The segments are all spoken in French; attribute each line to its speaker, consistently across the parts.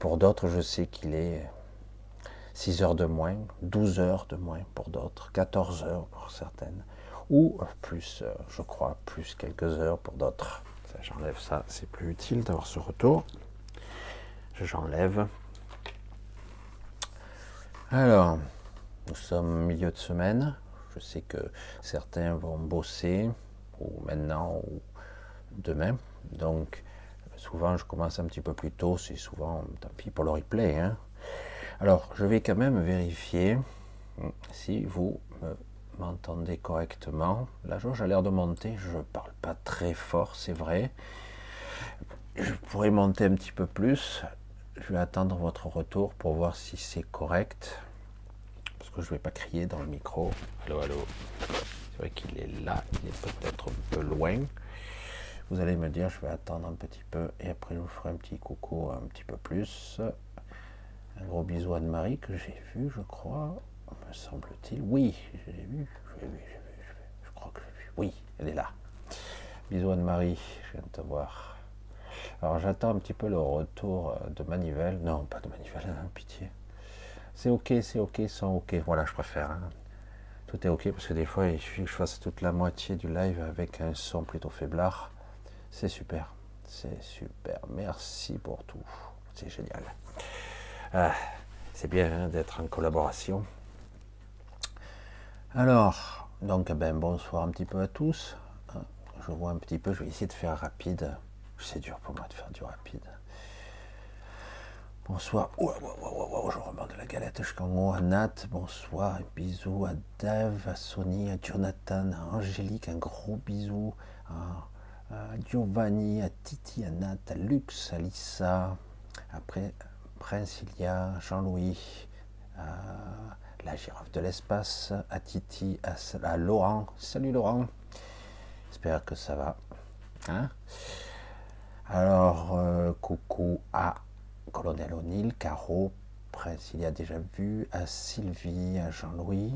Speaker 1: pour d'autres, je sais qu'il est 6 heures de moins, 12 heures de moins pour d'autres, 14 heures pour certaines ou plus, euh, je crois, plus quelques heures pour d'autres. J'enlève ça, c'est plus utile d'avoir ce retour. J'enlève. Alors, nous sommes milieu de semaine. Je sais que certains vont bosser, ou maintenant, ou demain. Donc, souvent, je commence un petit peu plus tôt. C'est souvent, tant pis pour le replay. Hein. Alors, je vais quand même vérifier si vous me m'entendez correctement. La jauge a l'air de monter. Je parle pas très fort, c'est vrai. Je pourrais monter un petit peu plus. Je vais attendre votre retour pour voir si c'est correct. Parce que je ne vais pas crier dans le micro. Allô, allô. C'est vrai qu'il est là. Il est peut-être un peu loin. Vous allez me dire, je vais attendre un petit peu et après je vous ferai un petit coucou un petit peu plus. Un gros bisou à Anne-Marie que j'ai vu, je crois me semble-t-il. Oui, je l'ai vu, je l'ai vu, je crois que j'ai vu. Oui, elle est là. Bisous Anne-Marie, je viens de te voir. Alors j'attends un petit peu le retour de Manivelle. Non, pas de Manivelle, hein, pitié. C'est ok, c'est ok, sans ok. Voilà, je préfère. Hein. Tout est ok parce que des fois il suffit que je fasse toute la moitié du live avec un son plutôt faiblard. C'est super. C'est super. Merci pour tout. C'est génial. Ah, c'est bien hein, d'être en collaboration. Alors, donc, ben, bonsoir un petit peu à tous. Je vois un petit peu, je vais essayer de faire rapide. C'est dur pour moi de faire du rapide. Bonsoir. je remonte la galette jusqu'en haut. Nat, bonsoir. Bisous à Dave, à Sony, à Jonathan, à Angélique, un gros bisou. Giovanni, à Titi, à Nat, à Lux, à Lisa. Après, Prince Ilia, Jean-Louis, à la girafe de l'espace, à Titi, à, Laurent. Salut Laurent. J'espère que ça va. Hein? Alors, euh, coucou à Colonel O'Neill, Caro, Prince, il y a déjà vu, à Sylvie, à Jean-Louis,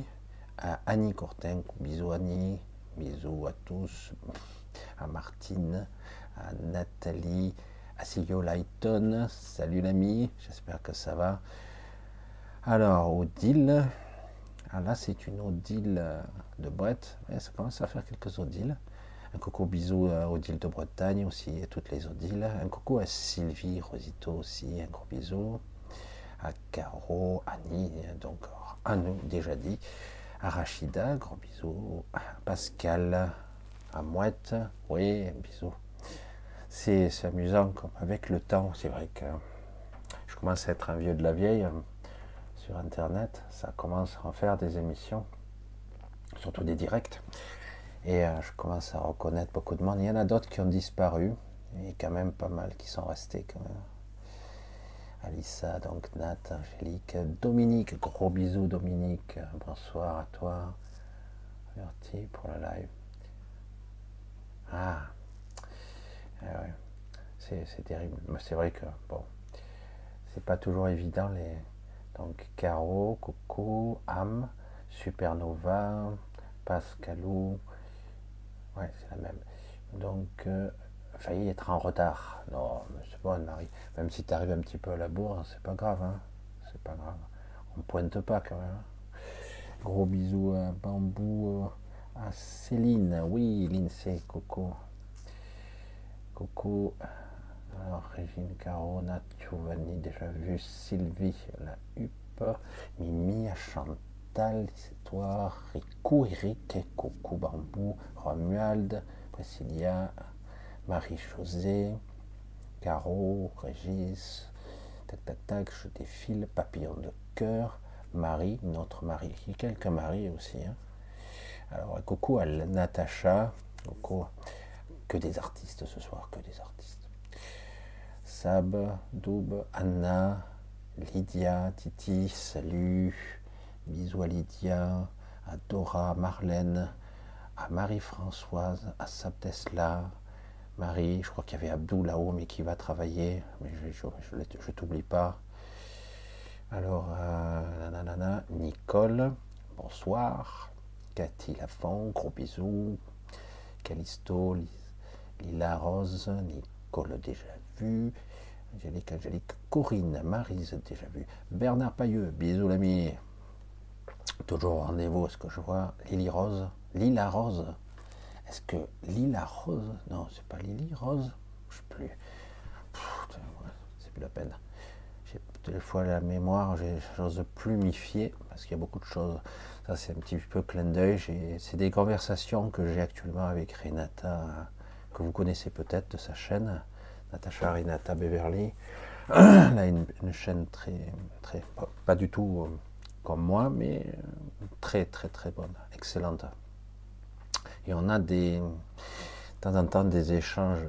Speaker 1: à Annie Courtin, bisous Annie, bisous à tous, à Martine, à Nathalie, à Silvio Lighton, salut l'ami, j'espère que ça va. Alors, Odile. Ah, là, c'est une Odile euh, de Brette. ça commence à faire quelques Odiles. Un coucou bisou à Odile de Bretagne aussi, et toutes les Odiles. Un coucou à Sylvie Rosito aussi, un gros bisou. À Caro, Annie, donc à nous déjà dit. À Rachida, gros bisou. À Pascal, Mouette, oui, un bisou. C'est amusant comme avec le temps, c'est vrai que je commence à être un vieux de la vieille sur Internet, ça commence à en faire des émissions, surtout des directs. Et euh, je commence à reconnaître beaucoup de monde. Il y en a d'autres qui ont disparu, et quand même pas mal qui sont restés quand même. Alissa, donc Nat, Angélique, Dominique, gros bisous Dominique, bonsoir à toi. Merci pour le live. Ah, eh c'est terrible. C'est vrai que, bon, c'est pas toujours évident les, donc Caro, Coco, Am, Supernova, Pascalou. Ouais, c'est la même. Donc, euh, failli être en retard. Non, c'est bon, Anne-Marie. Même si tu arrives un petit peu à la bourre, c'est pas grave. Hein. C'est pas grave. On pointe pas quand même. Hein. Gros bisous à Bambou, à Céline. Oui, l'INSEE, Coco. Coco. Alors, Régine Caro, Nat Giovanni, déjà vu, Sylvie, la Huppe, Mimi, Chantal, Histoire, Rico, Eric, Coucou Bambou, Romuald, Priscilla, Marie-Josée, Caro, Régis, tac tac tac, je défile, Papillon de cœur, Marie, notre Marie, quelques Marie aussi. Hein. Alors, coucou à Natacha, coucou, que des artistes ce soir, que des artistes. Sab, Doub, Anna, Lydia, Titi, salut, bisous à Lydia, à Dora, Marlène, à Marie-Françoise, à Sab Tesla, Marie, je crois qu'il y avait Abdou là-haut, mais qui va travailler, mais je ne t'oublie pas. Alors, euh, Nicole, bonsoir. Cathy Lafont, gros bisous. Calisto, Lila Rose, Nicole déjà vu. Angélique, Angélique, Corinne, Marise déjà vu. Bernard Pailleux, bisous l'ami. Toujours rendez-vous, est-ce que je vois Lily Rose, Lila Rose? Est-ce que Lila Rose? Non, c'est pas Lily Rose Je sais plus. C'est plus la peine. J'ai des fois la mémoire, j'ose plus m'y fier parce qu'il y a beaucoup de choses. Ça, c'est un petit peu clin d'œil. C'est des conversations que j'ai actuellement avec Renata, que vous connaissez peut-être de sa chaîne, Natacha Renata Beverly. Elle a une, chaîne très, très, pas, du tout euh, comme moi, mais euh, très, très, très bonne, excellente. Et on a des, de temps en temps des échanges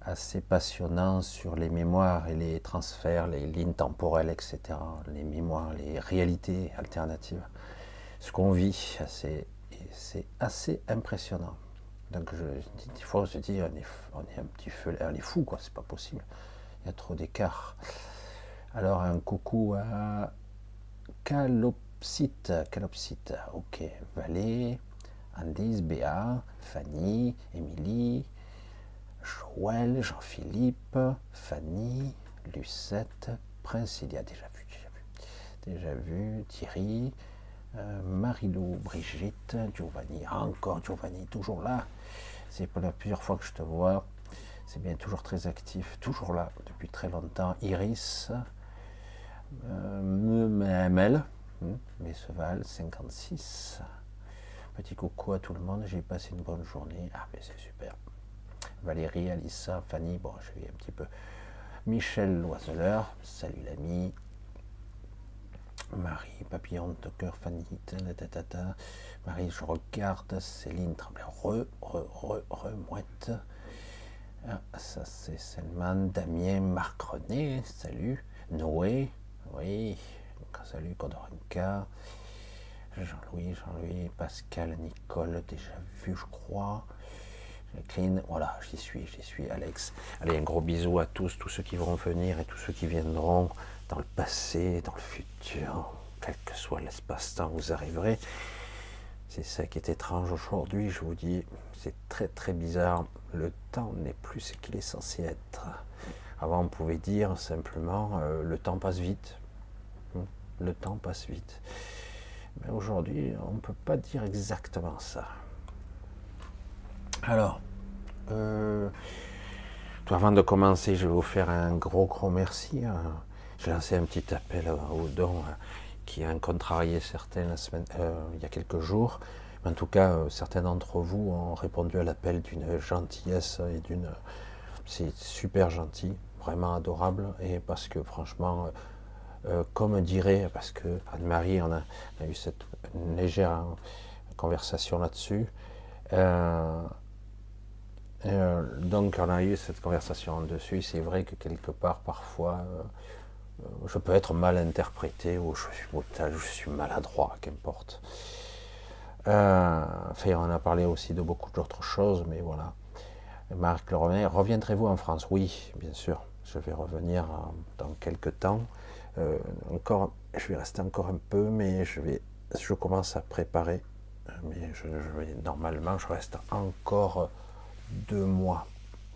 Speaker 1: assez passionnants sur les mémoires et les transferts, les lignes temporelles, etc. Les mémoires, les réalités alternatives ce qu'on vit. C'est assez impressionnant. Donc, des fois, on se dit, on est, on est un petit feu, on est fou, quoi, c'est pas possible. Il y a trop d'écart. Alors, un coucou à Calopsite, Calopsite, ok, Valé, Andise, Béa, Fanny, Émilie, Joël, Jean-Philippe, Fanny, Lucette, Prince, il y a déjà vu, déjà vu, déjà vu, Thierry, euh, Marilou, Brigitte, Giovanni, encore Giovanni, toujours là. C'est pour la plusieurs fois que je te vois. C'est bien, toujours très actif, toujours là depuis très longtemps. Iris, euh, Mel, Messeval, 56. Petit coucou à tout le monde, j'ai passé une bonne journée. Ah, mais c'est super. Valérie, Alissa, Fanny, bon, je vais un petit peu. Michel Loiseleur, salut l'ami. Marie, papillon cœur, Fanny, tata. Marie, je regarde, Céline Tremblay, re, re, re, re, mouette. Ah, ça c'est Selman, Damien, Marc René, salut. Noé, oui, salut Kodorenka. Jean-Louis, Jean-Louis, Pascal, Nicole, déjà vu, je crois. Jacqueline, voilà, j'y suis, j'y suis, Alex. Allez, un gros bisou à tous, tous ceux qui vont venir et tous ceux qui viendront dans le passé, dans le futur, quel que soit l'espace-temps, vous arriverez. C'est ça qui est étrange aujourd'hui, je vous dis, c'est très très bizarre. Le temps n'est plus ce qu'il est censé être. Avant, on pouvait dire simplement, euh, le temps passe vite. Hmm, le temps passe vite. Mais aujourd'hui, on ne peut pas dire exactement ça. Alors, euh, avant de commencer, je vais vous faire un gros gros merci. Hein. J'ai lancé un petit appel aux dons euh, qui a contrarié certains la semaine, euh, il y a quelques jours. en tout cas, euh, certains d'entre vous ont répondu à l'appel d'une gentillesse et d'une. C'est super gentil, vraiment adorable. Et parce que franchement, comme dirait, parce que Anne-Marie, on, a, eu cette légère conversation là-dessus. donc on a eu cette conversation dessus. C'est vrai que quelque part, parfois, je peux être mal interprété ou je suis, je suis maladroit, qu'importe. Euh, enfin, on a parlé aussi de beaucoup d'autres choses, mais voilà. Marc Leroy, reviendrez-vous en France? Oui, bien sûr. Je vais revenir dans quelques temps. Euh, je vais rester encore un peu, mais je vais, je commence à préparer. Mais normalement, je reste encore deux mois,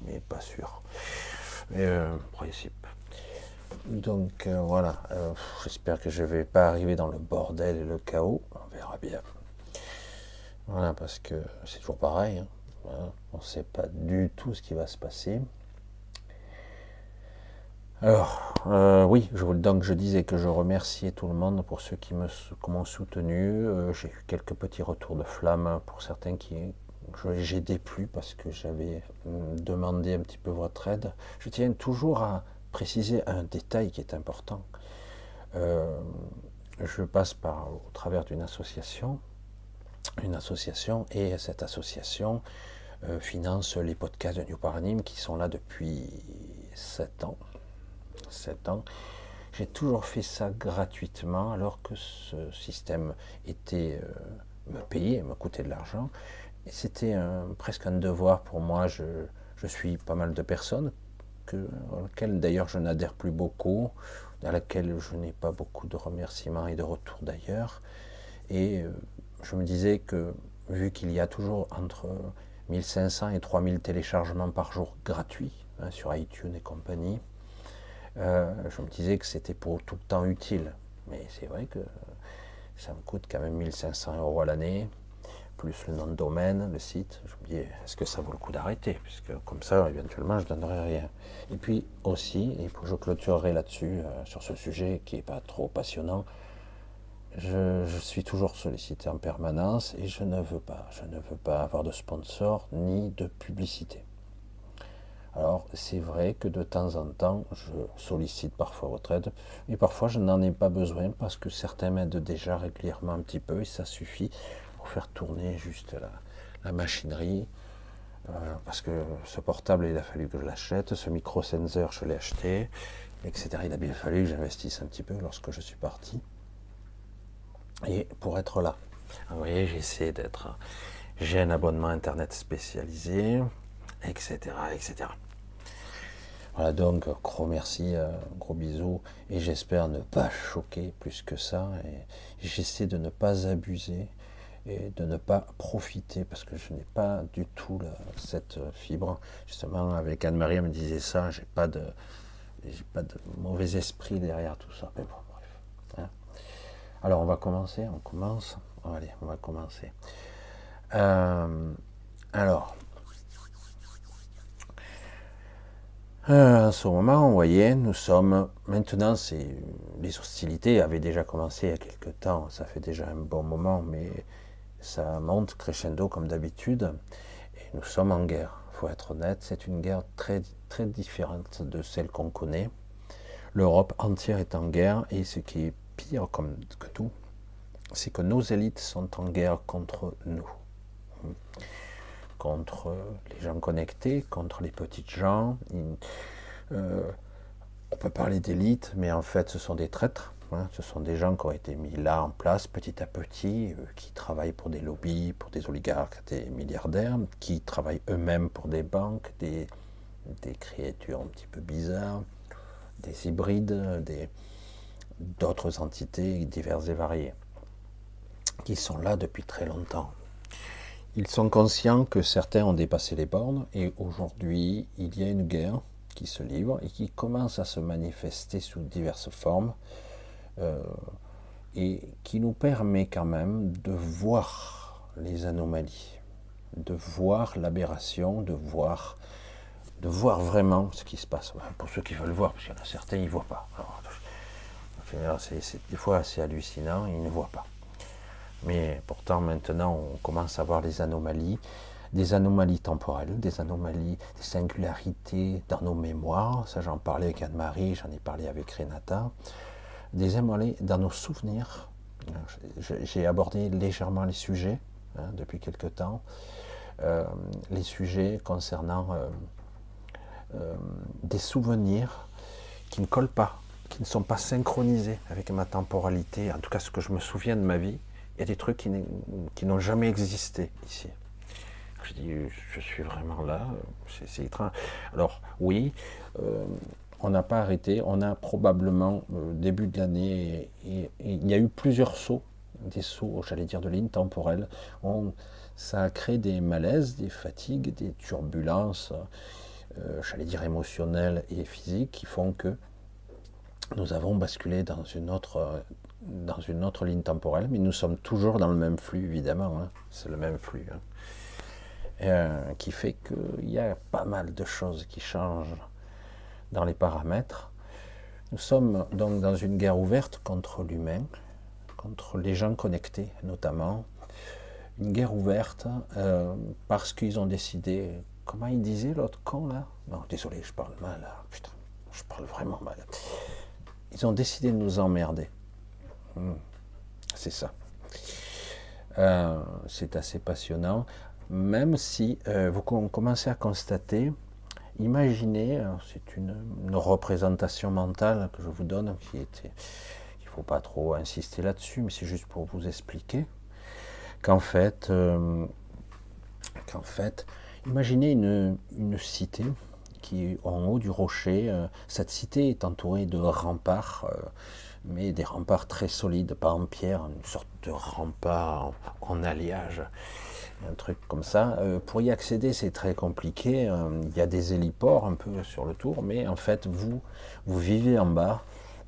Speaker 1: mais pas sûr. Mais euh. Donc euh, voilà, euh, j'espère que je ne vais pas arriver dans le bordel et le chaos, on verra bien. Voilà, parce que c'est toujours pareil, hein. on ne sait pas du tout ce qui va se passer. Alors, euh, oui, je, donc je disais que je remerciais tout le monde pour ceux qui m'ont soutenu. j'ai eu quelques petits retours de flamme pour certains qui j'ai déplu parce que j'avais demandé un petit peu votre aide. Je tiens toujours à, préciser un détail qui est important. Euh, je passe par, au travers d'une association, une association, et cette association euh, finance les podcasts de New Paradigm qui sont là depuis 7 ans. 7 ans. J'ai toujours fait ça gratuitement alors que ce système était euh, me payait, me coûtait de l'argent. C'était presque un devoir pour moi. Je suis pas mal de personnes, que, auxquelles d'ailleurs je n'adhère plus beaucoup, dans laquelle je n'ai pas beaucoup de remerciements et de retours d'ailleurs. Et euh, je me disais que vu qu'il y a toujours entre 1500 et 3000 téléchargements par jour gratuits hein, sur iTunes et compagnie, euh, je me disais que c'était pour tout le temps utile. Mais c'est vrai que ça me coûte quand même 1500 euros à l'année, plus le nom de domaine, le site. Dis, est-ce que ça vaut le coup d'arrêter? Puisque comme ça, éventuellement, je ne donnerai rien. Et puis aussi, et je clôturerai là-dessus, euh, sur ce sujet qui n'est pas trop passionnant, je, suis toujours sollicité en permanence et je ne veux pas, je ne veux pas avoir de sponsor ni de publicité. Alors c'est vrai que de temps en temps, je sollicite parfois votre aide, et parfois je n'en ai pas besoin parce que certains m'aident déjà régulièrement un petit peu et ça suffit pour faire tourner juste la, machinerie. Euh, parce que ce portable, il a fallu que je l'achète, ce micro-sensor, je l'ai acheté, etc. Il a bien fallu que j'investisse un petit peu lorsque je suis parti et pour être là. Vous voyez, j'essaie d'être. J'ai un abonnement internet spécialisé, etc., etc. Voilà, donc gros merci, euh, gros bisous, et j'espère ne pas choquer plus que ça, et j'essaie de ne pas abuser et de ne pas profiter, parce que je n'ai pas du tout cette fibre. Justement, avec Anne-Marie, elle me disait ça, j'ai pas de, j'ai pas de mauvais esprit derrière tout ça. Mais bon, alors on va commencer, on commence. Allez, on va commencer. Euh, alors, euh, à ce moment, vous voyez, nous sommes maintenant, les hostilités avaient déjà commencé il y a quelque temps. Ça fait déjà un bon moment, mais ça monte crescendo comme d'habitude. Et nous sommes en guerre. Il faut être honnête, c'est une guerre très très différente de celle qu'on connaît. L'Europe entière est en guerre et ce qui est pire que tout, c'est que nos élites sont en guerre contre nous, contre les gens connectés, contre les petites gens. Euh, on peut parler d'élite, mais en fait, ce sont des traîtres. Hein. Ce sont des gens qui ont été mis là en place petit à petit, euh, qui travaillent pour des lobbies, pour des oligarques, des milliardaires, qui travaillent eux-mêmes pour des banques, des, créatures un petit peu bizarres, des hybrides, des, d'autres entités diverses et variées, qui sont là depuis très longtemps. Ils sont conscients que certains ont dépassé les bornes et aujourd'hui il y a une guerre qui se livre et qui commence à se manifester sous diverses formes euh, et qui nous permet quand même de voir les anomalies, de voir l'aberration, de voir, de voir vraiment ce qui se passe. Pour ceux qui veulent voir, parce qu'il y en a certains, ils ne voient pas. C'est des fois assez hallucinant, ils ne voient pas. Mais pourtant, maintenant, on commence à voir les anomalies, des anomalies temporelles, des anomalies, des singularités dans nos mémoires. Ça, j'en parlais avec Anne-Marie, j'en ai parlé avec Renata. Des anomalies dans nos souvenirs. J'ai abordé légèrement les sujets hein, depuis quelque temps. Euh, les sujets concernant euh, euh, des souvenirs qui ne collent pas qui ne sont pas synchronisés avec ma temporalité, en tout cas ce que je me souviens de ma vie, il y a des trucs qui n'ont jamais existé ici. Je dis, je suis vraiment là, c'est étrange. Alors oui, on n'a pas arrêté, on a probablement, euh, début de l'année, il y a eu plusieurs sauts, des sauts, j'allais dire, de lignes temporelles. On, ça a créé des malaises, des fatigues, des turbulences, euh, j'allais dire émotionnelles et physiques, qui font que nous avons basculé dans une autre, dans une autre ligne temporelle, mais nous sommes toujours dans le même flux, évidemment. Hein. C'est le même flux. Hein. Euh, qui fait qu'il y a pas mal de choses qui changent dans les paramètres. Nous sommes donc dans une guerre ouverte contre l'humain, contre les gens connectés notamment. Une guerre ouverte euh, parce qu'ils ont décidé, comment il disait l'autre con là? Non, désolé, je parle mal. Putain, je parle vraiment mal ils ont décidé de nous emmerder. Hmm. C'est ça. Euh, c'est assez passionnant. Même si euh, vous commencez à constater, imaginez, c'est une, représentation mentale que je vous donne, qui était, il ne faut pas trop insister là-dessus, mais c'est juste pour vous expliquer qu'en fait, euh, qu'en fait, Imaginez une, cité qui est en haut du rocher. Euh, cette cité est entourée de remparts, euh, mais des remparts très solides, pas en pierre, une sorte de rempart en, alliage, un truc comme ça. Euh, pour y accéder, c'est très compliqué. Il y a des héliports un peu sur le tour, mais en fait, vous, vous vivez en bas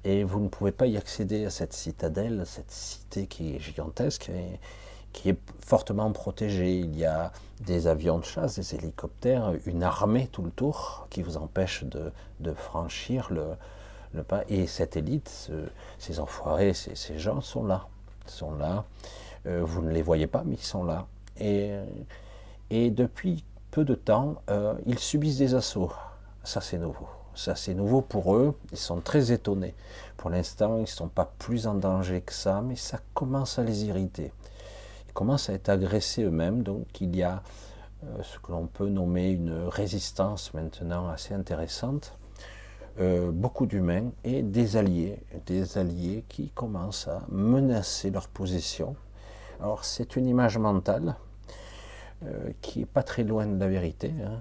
Speaker 1: et vous ne pouvez pas y accéder à cette citadelle, cette cité qui est gigantesque. Et, qui est fortement protégé. Il y a des avions de chasse, des hélicoptères, une armée tout le tour qui vous empêche de, franchir le, pas. Et cette élite, ces enfoirés, ces, gens sont là. sont là. Euh, vous ne les voyez pas, mais ils sont là. Et, et depuis peu de temps, euh, ils subissent des assauts. Ça, c'est nouveau. Ça, c'est nouveau pour eux. Ils sont très étonnés. Pour l'instant, ils ne sont pas plus en danger que ça, mais ça commence à les irriter commencent à être agressés eux-mêmes. Donc il y a euh, ce que l'on peut nommer une résistance maintenant assez intéressante. Euh, beaucoup d'humains et des alliés, des alliés qui commencent à menacer leur position. Alors c'est une image mentale euh, qui est pas très loin de la vérité, hein,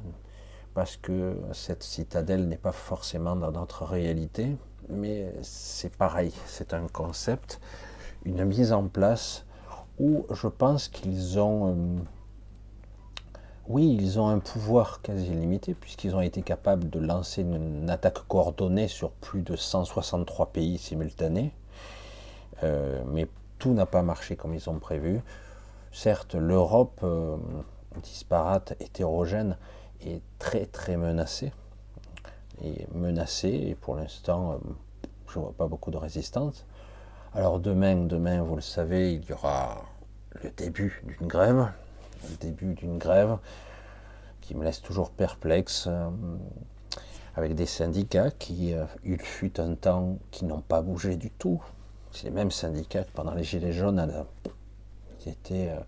Speaker 1: parce que cette citadelle n'est pas forcément dans notre réalité, mais c'est pareil, c'est un concept, une mise en place où je pense qu'ils ont, euh, oui, ils ont un pouvoir quasi illimité, puisqu'ils ont été capables de lancer une, attaque coordonnée sur plus de 163 pays simultanés, euh, mais tout n'a pas marché comme ils ont prévu. Certes, l'Europe, euh, disparate, hétérogène, est très très menacée, et menacée, et pour l'instant, je ne vois pas beaucoup de résistance. Alors demain, demain, vous le savez, il y aura le début d'une grève, le début d'une grève qui me laisse toujours perplexe, euh, avec des syndicats qui, euh, il fut un temps, qui n'ont pas bougé du tout. C'est les mêmes syndicats que pendant les Gilets jaunes, qui étaient euh,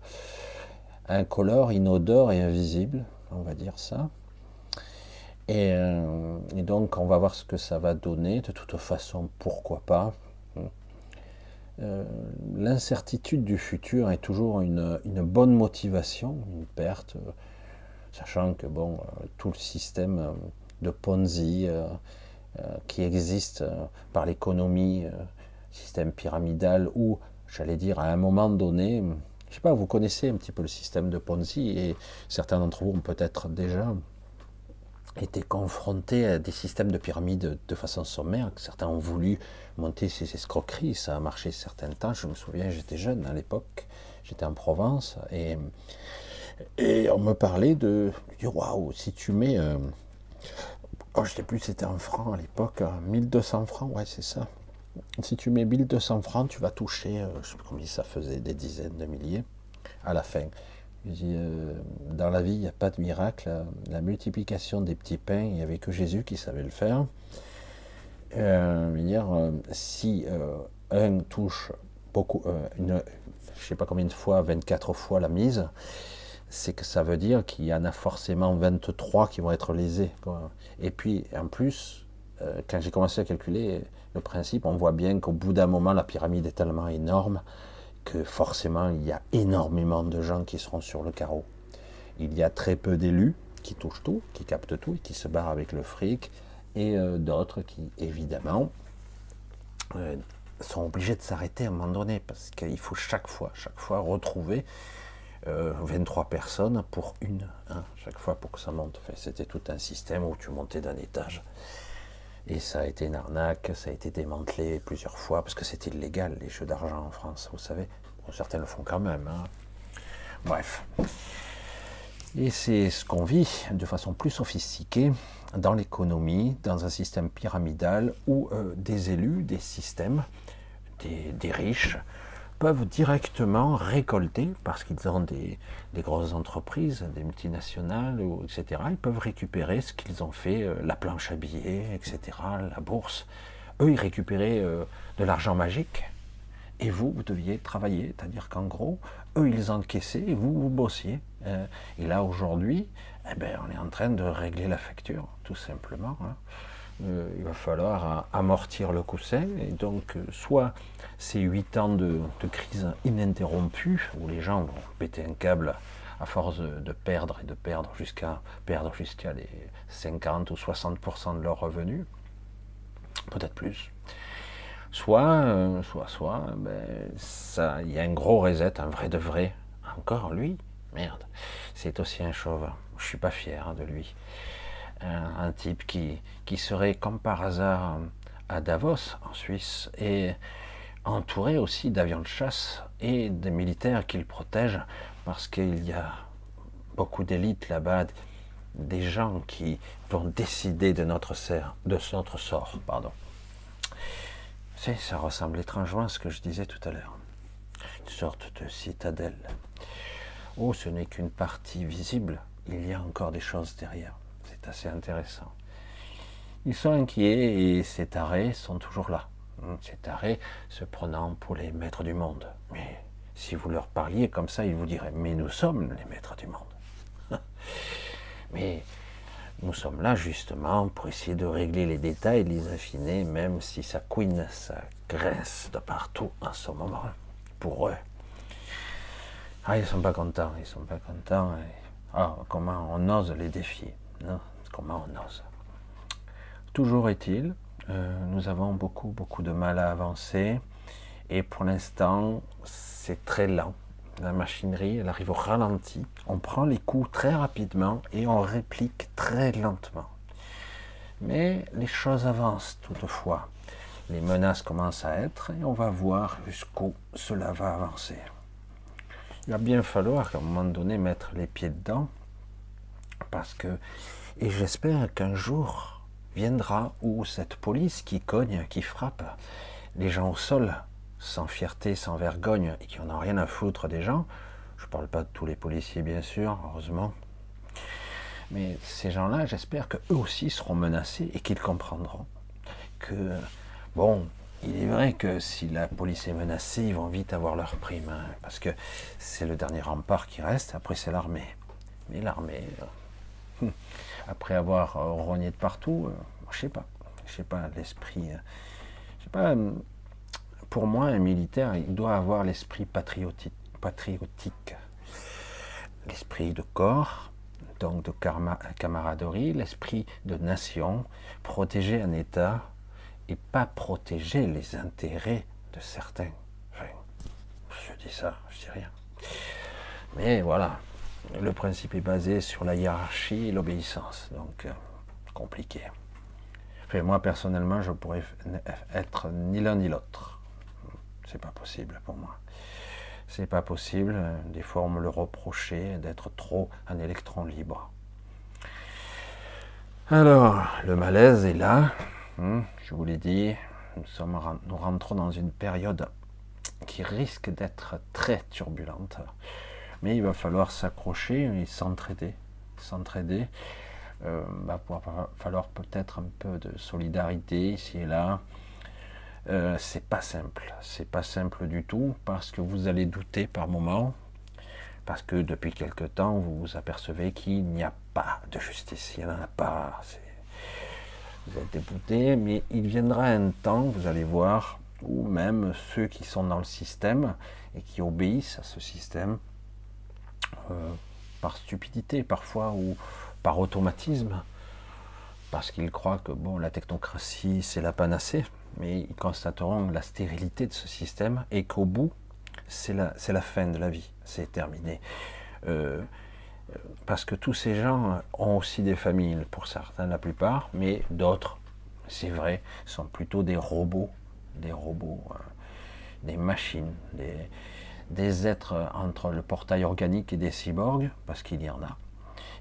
Speaker 1: incolores, inodores et invisibles, on va dire ça. Et, et, donc, on va voir ce que ça va donner. De toute façon, pourquoi pas? Euh, l'incertitude du futur est toujours une, bonne motivation, une perte, euh, sachant que bon, euh, tout le système de Ponzi qui existe par l'économie, système pyramidal, où, j'allais dire, à un moment donné, je sais pas, vous connaissez un petit peu le système de Ponzi, et certains d'entre vous ont peut-être déjà été confrontés à des systèmes de pyramide de façon sommaire, que certains ont voulu monter ces escroqueries, ça a marché certains temps, je me souviens, j'étais jeune à l'époque, j'étais en Provence, et, et on me parlait de, waouh, si tu mets, euh, oh je sais plus, c'était en francs à l'époque, 1200 euh, francs, ouais c'est ça, si tu mets 1200 francs, tu vas toucher, euh, je sais pas combien ça faisait, des dizaines de milliers, à la fin. Euh, dans la vie, il n'y a pas de miracle. La, multiplication des petits pains, il n'y avait que Jésus qui savait le faire. Euh, dire, euh, si euh, un touche beaucoup, je ne sais pas combien de fois, 24 fois la mise, c'est que ça veut dire qu'il y en a forcément 23 qui vont être lésés. Et puis, en plus, quand j'ai commencé à calculer le principe, on voit bien qu'au bout d'un moment, la pyramide est tellement énorme que forcément il y a énormément de gens qui seront sur le carreau. Il y a très peu d'élus qui touchent tout, qui captent tout et qui se barrent avec le fric, et euh, d'autres qui évidemment euh, sont obligés de s'arrêter à un moment donné parce qu'il faut chaque fois, chaque fois retrouver 23 euh, personnes pour une, hein, chaque fois pour que ça monte. C'était tout un système où tu montais d'un étage. Et ça a été une arnaque, ça a été démantelé plusieurs fois, parce que c'était illégal, les jeux d'argent en France, vous savez. certains le font quand même. Hein. Bref. Et c'est ce qu'on vit de façon plus sophistiquée dans l'économie, dans un système pyramidal où euh, des élus, des systèmes, des riches, peuvent directement récolter, parce qu'ils ont des, grosses entreprises, des multinationales, etc., ils peuvent récupérer ce qu'ils ont fait, euh, la planche à billets, etc., la bourse. Eux, ils récupéraient euh, de l'argent magique, et vous, vous deviez travailler, c'est-à-dire qu'en gros, eux, ils encaissaient, et vous, vous bossiez. Euh, et là, aujourd'hui, eh ben, on est en train de régler la facture, tout simplement. Hein. Euh, il va falloir amortir le coussin. Et donc, euh, soit ces huit ans de, crise ininterrompue, où les gens vont péter un câble à force de, perdre et de perdre jusqu'à perdre jusqu'à les 50 ou 60% de leurs revenus, peut-être plus. Soit, euh, soit, soit, ben, ça, il y a un gros reset, un vrai de vrai. Encore lui, merde, c'est aussi un chauve. Je suis pas fier de lui. Un, type qui, qui serait comme par hasard à Davos, en Suisse, et entouré aussi d'avions de chasse et des militaires qui le protègent, parce qu'il y a beaucoup d'élites là-bas, des gens qui vont décider de notre, de notre sort. Pardon. Ça ressemble étrangement à ce que je disais tout à l'heure. Une sorte de citadelle. Oh, ce n'est qu'une partie visible. Il y a encore des choses derrière. C'est assez intéressant. Ils sont inquiets et ces tarés sont toujours là. Ces tarés se prenant pour les maîtres du monde. Mais si vous leur parliez comme ça, ils vous diraient Mais nous sommes les maîtres du monde. Mais nous sommes là justement pour essayer de régler les détails, les affiner, même si ça couine, ça grince de partout en ce moment, pour eux. Ah, ils sont pas contents, ils sont pas contents. Ah, comment on ose les défier non? Comment on ose Toujours est-il, euh, nous avons beaucoup, beaucoup de mal à avancer, et pour l'instant, c'est très lent la machinerie, elle arrive au ralenti. On prend les coups très rapidement et on réplique très lentement. Mais les choses avancent toutefois. Les menaces commencent à être et on va voir jusqu'où cela va avancer. Il va bien falloir qu'à un moment donné mettre les pieds dedans parce que, et j'espère qu'un jour viendra où cette police qui cogne, qui frappe les gens au sol, sans fierté, sans vergogne, et qui n'en ont rien à foutre des gens, je ne parle pas de tous les policiers bien sûr, heureusement, mais ces gens-là, j'espère qu'eux aussi seront menacés et qu'ils comprendront que, bon, il est vrai que si la police est menacée, ils vont vite avoir leur prime, hein, parce que c'est le dernier rempart qui reste, après c'est l'armée. Mais l'armée, euh, après avoir euh, rogné de partout, euh, je sais pas, je sais pas, l'esprit, je sais pas, pour moi, un militaire, il doit avoir l'esprit patriotique, patriotique. l'esprit de corps, donc de camaraderie, l'esprit de nation, protéger un État et pas protéger les intérêts de certains. je dis ça, je dis rien. Mais voilà, le principe est basé sur la hiérarchie et l'obéissance, donc euh, compliqué. moi personnellement, je pourrais être ni l'un ni l'autre. C'est pas possible pour moi. C'est pas possible. Des fois, on me le reprochait d'être trop un électron libre. Alors, le malaise est là. Hmm, je vous l'ai dit, nous, sommes, nous rentrons dans une période qui risque d'être très turbulente. Il va falloir s'accrocher et s'entraider. S'entraider. Euh, il va falloir peut-être un peu de solidarité ici et là. Euh, c'est pas simple, c'est pas simple du tout parce que vous allez douter par moment, parce que depuis quelque temps vous vous apercevez qu'il n'y a pas de justice, il n'y en a pas. Vous êtes débouté, mais il viendra un temps, vous allez voir, où même ceux qui sont dans le système et qui obéissent à ce système, euh, par stupidité parfois ou par automatisme, parce qu'ils croient que bon, la technocratie c'est la panacée, mais ils constateront la stérilité de ce système et qu'au bout, c'est la, la, fin de la vie, c'est terminé. Euh, parce que tous ces gens ont aussi des familles, pour certains la plupart, mais d'autres, c'est vrai, sont plutôt des robots, des robots, hein, des machines, des, des êtres entre le portail organique et des cyborgs, parce qu'il y en a,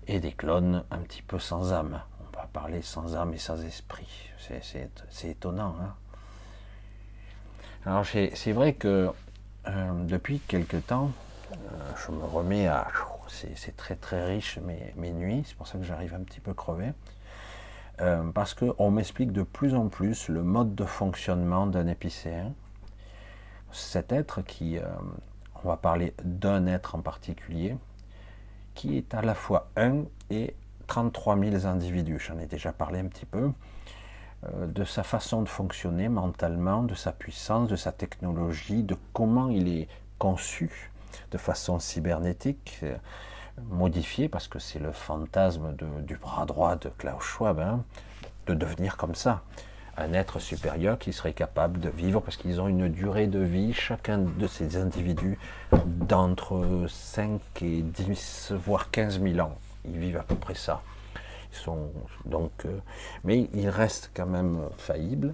Speaker 1: et des clones un petit peu sans âme. On va parler sans âme et sans esprit. C'est étonnant. Hein alors c'est vrai que euh, depuis quelque temps, euh, je me remets à... C'est très très riche mes, mes nuits, c'est pour ça que j'arrive un petit peu crevé. Euh, parce qu'on m'explique de plus en plus le mode de fonctionnement d'un épicéen. Cet être qui, on va parler d'un être en particulier, qui est à la fois un et 33 000 individus. J'en ai déjà parlé un petit peu. Euh, de sa façon de fonctionner mentalement, de sa puissance, de sa technologie, de comment il est conçu de façon cybernétique, modifié, parce que c'est le fantasme du bras droit de Klaus Schwab, hein, de devenir comme ça, un être supérieur qui serait capable de vivre, parce qu'ils ont une durée de vie, chacun de ces individus, d'entre 5 et 10, voire 15 000 ans. Ils vivent à peu près ça. Ils sont donc, euh, mais ils restent quand même faillibles,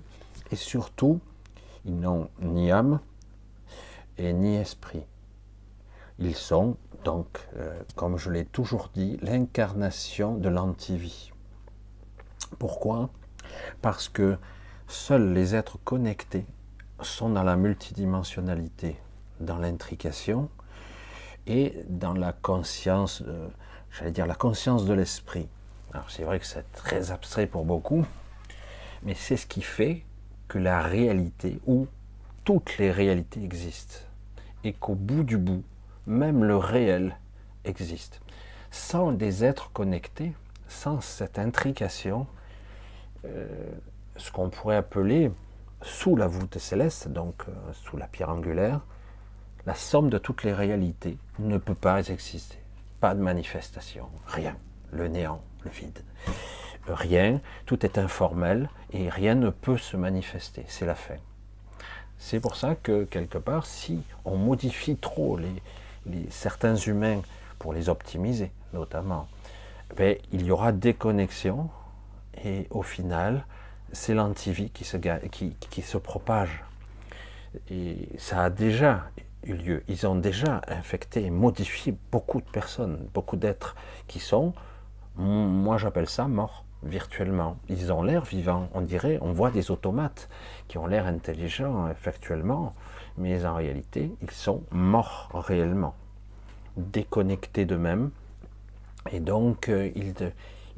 Speaker 1: et surtout, ils n'ont ni âme et ni esprit. Ils sont donc, euh, comme je l'ai toujours dit, l'incarnation de l'antivie. Pourquoi? Parce que seuls les êtres connectés sont dans la multidimensionnalité, dans l'intrication et dans la conscience, j'allais dire la conscience de l'esprit. Alors c'est vrai que c'est très abstrait pour beaucoup, mais c'est ce qui fait que la réalité, ou toutes les réalités existent, et qu'au bout du bout, même le réel existe. Sans des êtres connectés, sans cette intrication, ce qu'on pourrait appeler sous la voûte céleste, donc euh, sous la pierre angulaire, la somme de toutes les réalités ne peut pas exister. Pas de manifestation, rien. Le néant, le vide. Rien, tout est informel et rien ne peut se manifester. C'est la fin. C'est pour ça que quelque part, si on modifie trop les, certains humains pour les optimiser, notamment, ben, il y aura des connexions et au final, c'est l'antivie qui se, qui, qui se propage. Et ça a déjà eu lieu. Ils ont déjà infecté et modifié beaucoup de personnes, beaucoup d'êtres qui sont, moi j'appelle ça morts virtuellement. Ils ont l'air vivants, on dirait, on voit des automates qui ont l'air intelligents effectuellement, mais en réalité, ils sont morts réellement, déconnectés d'eux-mêmes, et donc euh, ils,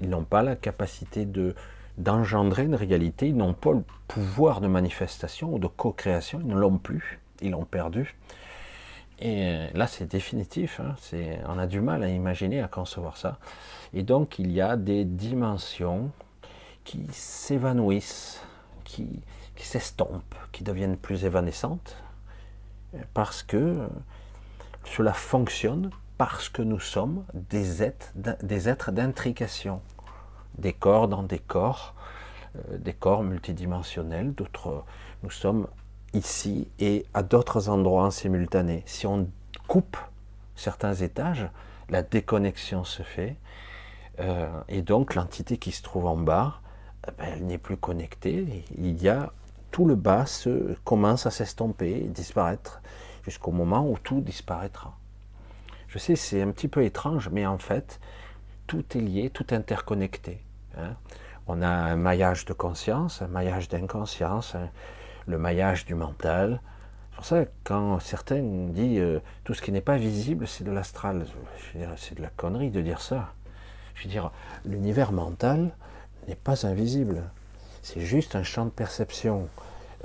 Speaker 1: ils n'ont pas la capacité de d'engendrer une réalité, ils n'ont pas le pouvoir de manifestation ou de co-création, ils ne l'ont plus, ils l'ont perdu. Et euh, là, c'est définitif, hein, on a du mal à imaginer, à concevoir ça. Et donc, il y a des dimensions qui s'évanouissent, qui, qui s'estompent, qui deviennent plus évanescentes, parce que cela fonctionne parce que nous sommes des êtres d'intrication, des corps dans des corps, euh, des corps multidimensionnels, d'autres, nous sommes ici et à d'autres endroits en simultané. Si on coupe certains étages, la déconnexion se fait, euh, et donc l'entité qui se trouve en bas, eh ben, elle n'est plus connectée, il y a tout le bas se, commence à s'estomper, disparaître, jusqu'au moment où tout disparaîtra. Je sais, c'est un petit peu étrange, mais en fait, tout est lié, tout interconnecté. Hein. On a un maillage de conscience, un maillage d'inconscience, le maillage du mental. C'est pour ça que quand certains disent euh, tout ce qui n'est pas visible, c'est de l'astral, c'est de la connerie de dire ça. Je veux dire, l'univers mental n'est pas invisible. C'est juste un champ de perception.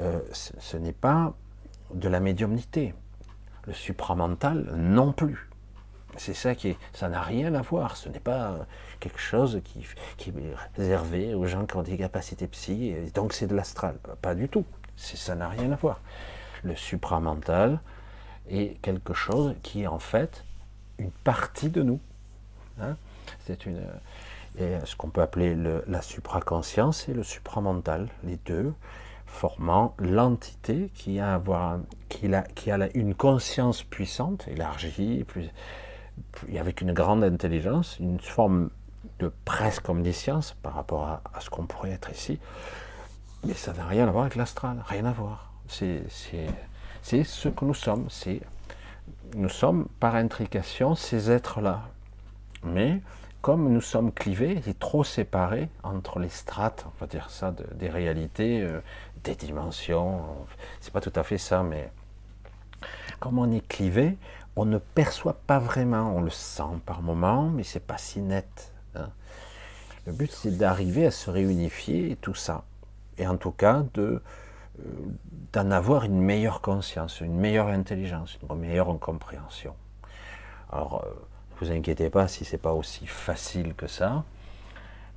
Speaker 1: Euh, ce n'est pas de la médiumnité. Le supramental non plus. C'est ça qui est, ça n'a rien à voir. Ce n'est pas quelque chose qui, est réservé aux gens qui ont des capacités psy. Et donc c'est de l'astral. Pas du tout. Ça n'a rien à voir. Le supramental est quelque chose qui est en fait une partie de nous. Hein. c'est une, ce qu'on peut appeler la supraconscience et le supramental, les deux formant l'entité qui a, avoir, qui, a, qui a une conscience puissante, élargie, plus, avec une grande intelligence, une forme de presque omniscience par rapport à, ce qu'on pourrait être ici. Mais ça n'a rien à voir avec l'astral, rien à voir. C'est ce que nous sommes. Nous sommes par intrication ces êtres-là. Mais comme nous sommes clivés et trop séparés entre les strates, on va dire ça, des réalités, euh, des dimensions, c'est pas tout à fait ça, mais comme on est clivé, on ne perçoit pas vraiment, on le sent par moments, mais c'est pas si net. Hein. Le but c'est d'arriver à se réunifier et tout ça, et en tout cas euh, d'en avoir une meilleure conscience, une meilleure intelligence, une meilleure compréhension. Alors, euh, ne vous inquiétez pas si c'est pas aussi facile que ça,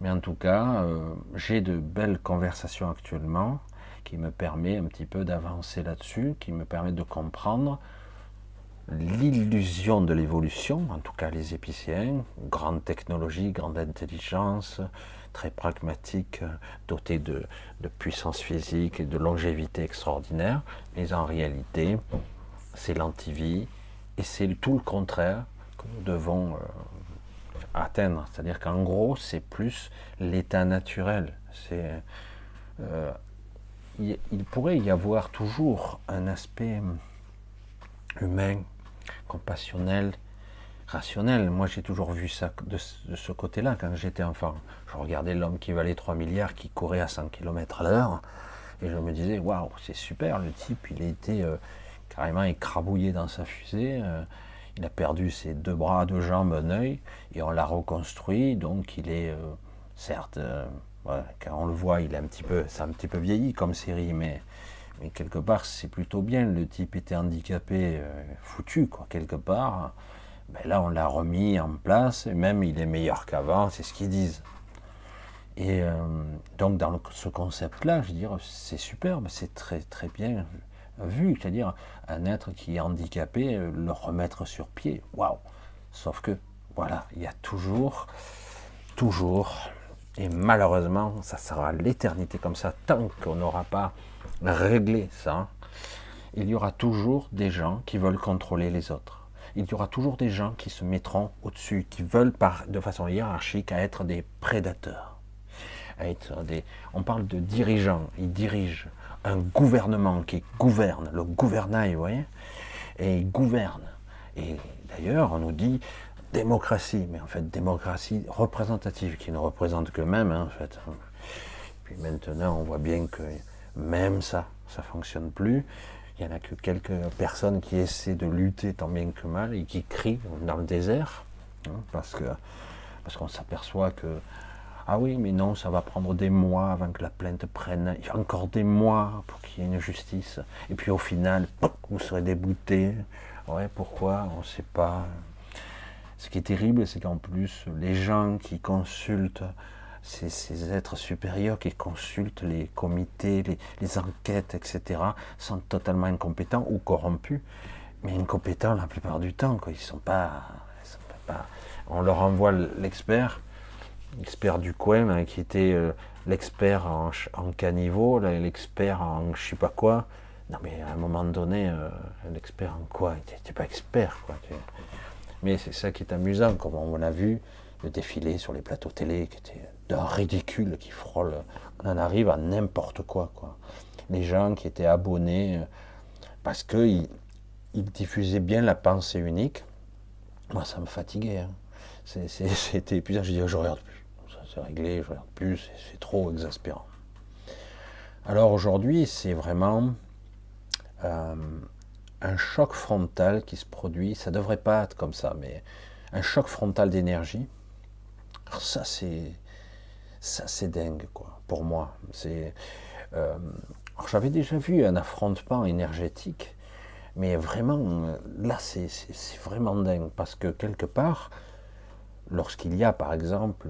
Speaker 1: mais en tout cas, euh, j'ai de belles conversations actuellement qui me permettent un petit peu d'avancer là-dessus, qui me permettent de comprendre l'illusion de l'évolution, en tout cas les épicéens, grande technologie, grande intelligence, très pragmatique, doté de, puissance physique et de longévité extraordinaire, mais en réalité, c'est l'antivie et c'est tout le contraire que nous devons euh, atteindre. C'est-à-dire qu'en gros, c'est plus l'état naturel. C'est, euh, il, pourrait y avoir toujours un aspect humain, compassionnel, rationnel. Moi, j'ai toujours vu ça de, ce côté-là quand j'étais enfant. Je regardais l'homme qui valait 3 milliards, qui courait à 100 km à l'heure, et je me disais, waouh, c'est super, le type, il a été euh, carrément écrabouillé dans sa fusée. Euh, il a perdu ses deux bras, deux jambes, un œil, et on l'a reconstruit, donc il est, euh, certes, quand on le voit, il est un petit peu, c'est un petit peu vieilli comme série, mais mais quelque part, c'est plutôt bien. Le type était handicapé, euh, foutu, quoi, quelque part. Ben là, on l'a remis en place, et même il est meilleur qu'avant, c'est ce qu'ils disent. Et euh, donc, dans ce concept-là, je veux dire, c'est superbe, c'est très, très bien vu. C'est-à-dire, un être qui est handicapé, euh, le remettre sur pied. Waouh! Sauf que, voilà, il y a toujours, toujours, et malheureusement, ça sera l'éternité comme ça, tant qu'on n'aura pas régler ça, il y aura toujours des gens qui veulent contrôler les autres. Il y aura toujours des gens qui se mettront au-dessus, qui veulent par, de façon hiérarchique à être des prédateurs. À être des, on parle de dirigeants, ils dirigent un gouvernement qui gouverne, le gouvernail, vous voyez, et ils gouvernent. Et d'ailleurs, on nous dit démocratie, mais en fait démocratie représentative, qui ne représente que même, hein, en fait. Puis maintenant, on voit bien que même ça, ça fonctionne plus. Il n'y en a que quelques personnes qui essaient de lutter tant bien que mal et qui crient dans le désert, hein, parce que parce qu'on s'aperçoit que ah oui, mais non, ça va prendre des mois avant que la plainte prenne. Il y a encore des mois pour qu'il y ait une justice. Et puis au final, vous serez débouté. Ouais, pourquoi? On ne sait pas. Ce qui est terrible, c'est qu'en plus, les gens qui consultent ces, êtres supérieurs qui consultent les comités, les, enquêtes, etc., sont totalement incompétents ou corrompus, mais incompétents la plupart du temps. Ils sont pas, sont pas, On leur envoie l'expert, l'expert du coin, hein, qui était euh, l'expert en, caniveau, l'expert en je sais pas quoi. Non, mais à un moment donné, euh, l'expert en quoi? Tu n'es pas expert, quoi. Mais c'est ça qui est amusant, comme on a vu le défilé sur les plateaux télé, qui était d'un ridicule qui frôle. On en arrive à n'importe quoi, quoi. Les gens qui étaient abonnés euh, parce qu'ils ils diffusaient bien la pensée unique, moi ça me fatiguait. Hein. C'était épuisant. Je dis, je regarde plus. C'est réglé, je regarde plus. C'est trop exaspérant. Alors aujourd'hui, c'est vraiment euh, un choc frontal qui se produit. Ça devrait pas être comme ça, mais un choc frontal d'énergie. Ça, c'est ça, c'est dingue, quoi, pour moi. C'est, euh, j'avais déjà vu un affrontement énergétique, mais vraiment, là, c'est, vraiment dingue, parce que quelque part, lorsqu'il y a, par exemple,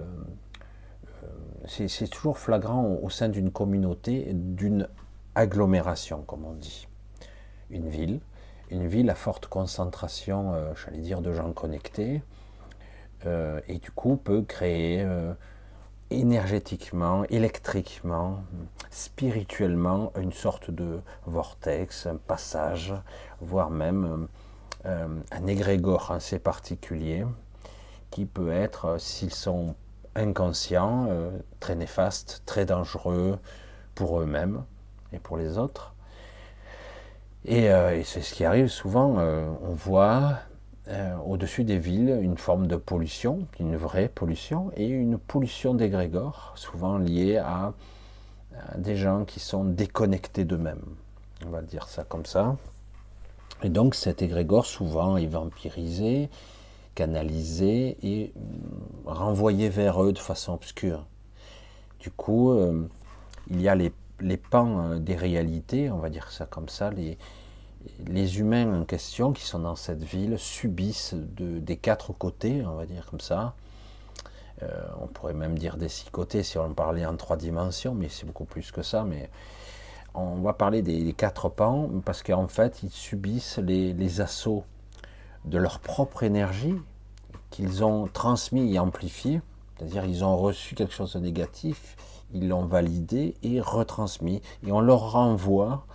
Speaker 1: euh, c'est, toujours flagrant au, sein d'une communauté, d'une agglomération, comme on dit. Une ville, une ville à forte concentration, euh, j'allais dire, de gens connectés, et du coup peut créer énergétiquement, électriquement, spirituellement, une sorte de vortex, un passage, voire même euh, un égrégore assez particulier, qui peut être, s'ils sont inconscients, euh, très néfaste, très dangereux pour eux-mêmes et pour les autres. Euh, et c'est ce qui arrive souvent, on voit euh, au-dessus des villes une forme de pollution, une vraie pollution, et une pollution d'égrégore, souvent liée à, des gens qui sont déconnectés d'eux-mêmes. On va dire ça comme ça. Et donc cet égrégore souvent est vampirisé, canalisé et mm, renvoyé vers eux de façon obscure. Du coup, euh, il y a les, les pans euh, des réalités, on va dire ça comme ça, les, les humains en question qui sont dans cette ville subissent des quatre côtés, on va dire comme ça. Euh, on pourrait même dire des six côtés si on parlait en trois dimensions, mais c'est beaucoup plus que ça. Mais on va parler des, quatre pans parce qu'en fait, ils subissent les, assauts de leur propre énergie qu'ils ont transmis et amplifié, c'est-à-dire ils ont reçu quelque chose de négatif, ils l'ont validé et retransmis, et on leur renvoie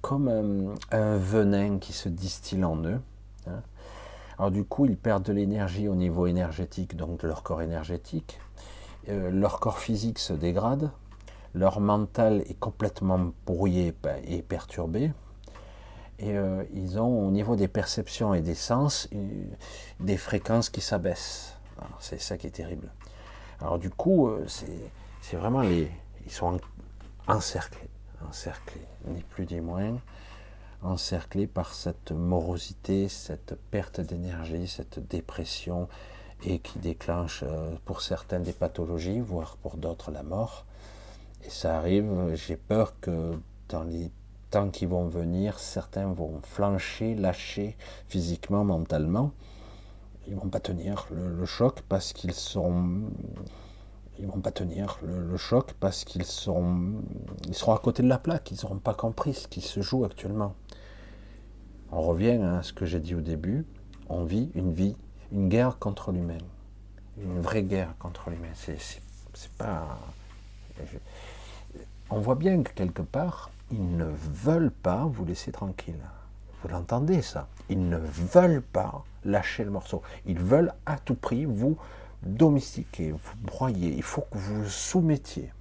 Speaker 1: comme un, venin qui se distille en eux. Hein. Alors du coup, ils perdent de l'énergie au niveau énergétique, donc de leur corps énergétique. Euh, leur corps physique se dégrade, leur mental est complètement brouillé et perturbé. Et euh, ils ont au niveau des perceptions et des sens des fréquences qui s'abaissent. C'est ça qui est terrible. Alors du coup, c'est vraiment les... Ils sont encerclés encerclé, ni plus ni moins, encerclé par cette morosité, cette perte d'énergie, cette dépression, et qui déclenche euh, pour certains des pathologies, voire pour d'autres la mort. Et ça arrive, j'ai peur que dans les temps qui vont venir, certains vont flancher, lâcher physiquement, mentalement. Ils vont pas tenir le choc parce qu'ils sont ils vont pas tenir le, choc parce qu'ils seront, ils seront à côté de la plaque, ils n'auront pas compris ce qui se joue actuellement. On revient à ce que j'ai dit au début, on vit une vie, une guerre contre l'humain, une vraie guerre contre l'humain. C'est pas, on voit bien que quelque part, ils ne veulent pas vous laisser tranquille. Vous l'entendez ça Ils ne veulent pas lâcher le morceau. Ils veulent à tout prix vous domestiquer, vous broyer, il faut que vous soumettiez.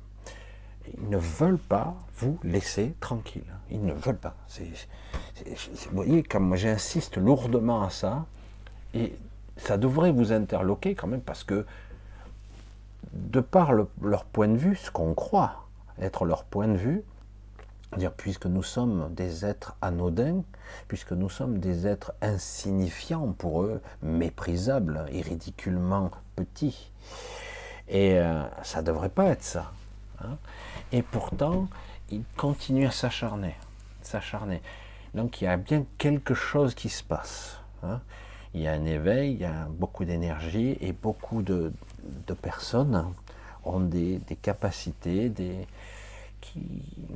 Speaker 1: Ils ne veulent pas vous laisser tranquille. Ils ne veulent pas. vous voyez, comme j'insiste lourdement à ça, et ça devrait vous interloquer quand même parce que de par leur point de vue, ce qu'on croit être leur point de vue, dire puisque nous sommes des êtres anodins, puisque nous sommes des êtres insignifiants pour eux, méprisables et ridiculement petits. Et euh, ça ne devrait pas être ça. Hein. Et pourtant, ils continuent à s'acharner, s'acharner. Donc il y a bien quelque chose qui se passe. Hein. Il y a un éveil, il y a beaucoup d'énergie et beaucoup de, personnes ont des capacités,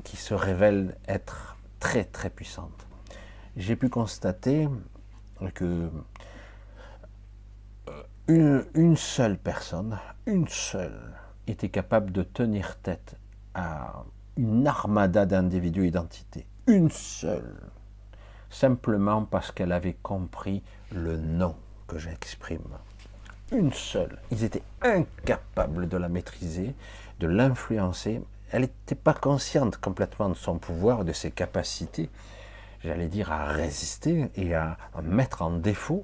Speaker 1: qui, se révèle être très très puissante. J'ai pu constater que une, seule personne, une seule, était capable de tenir tête à une armada d'individus identités. Une seule. Simplement parce qu'elle avait compris le nom que j'exprime. Une seule. Ils étaient incapables de la maîtriser, de l'influencer, elle n'était pas consciente complètement de son pouvoir, de ses capacités, j'allais dire, à résister et à mettre en défaut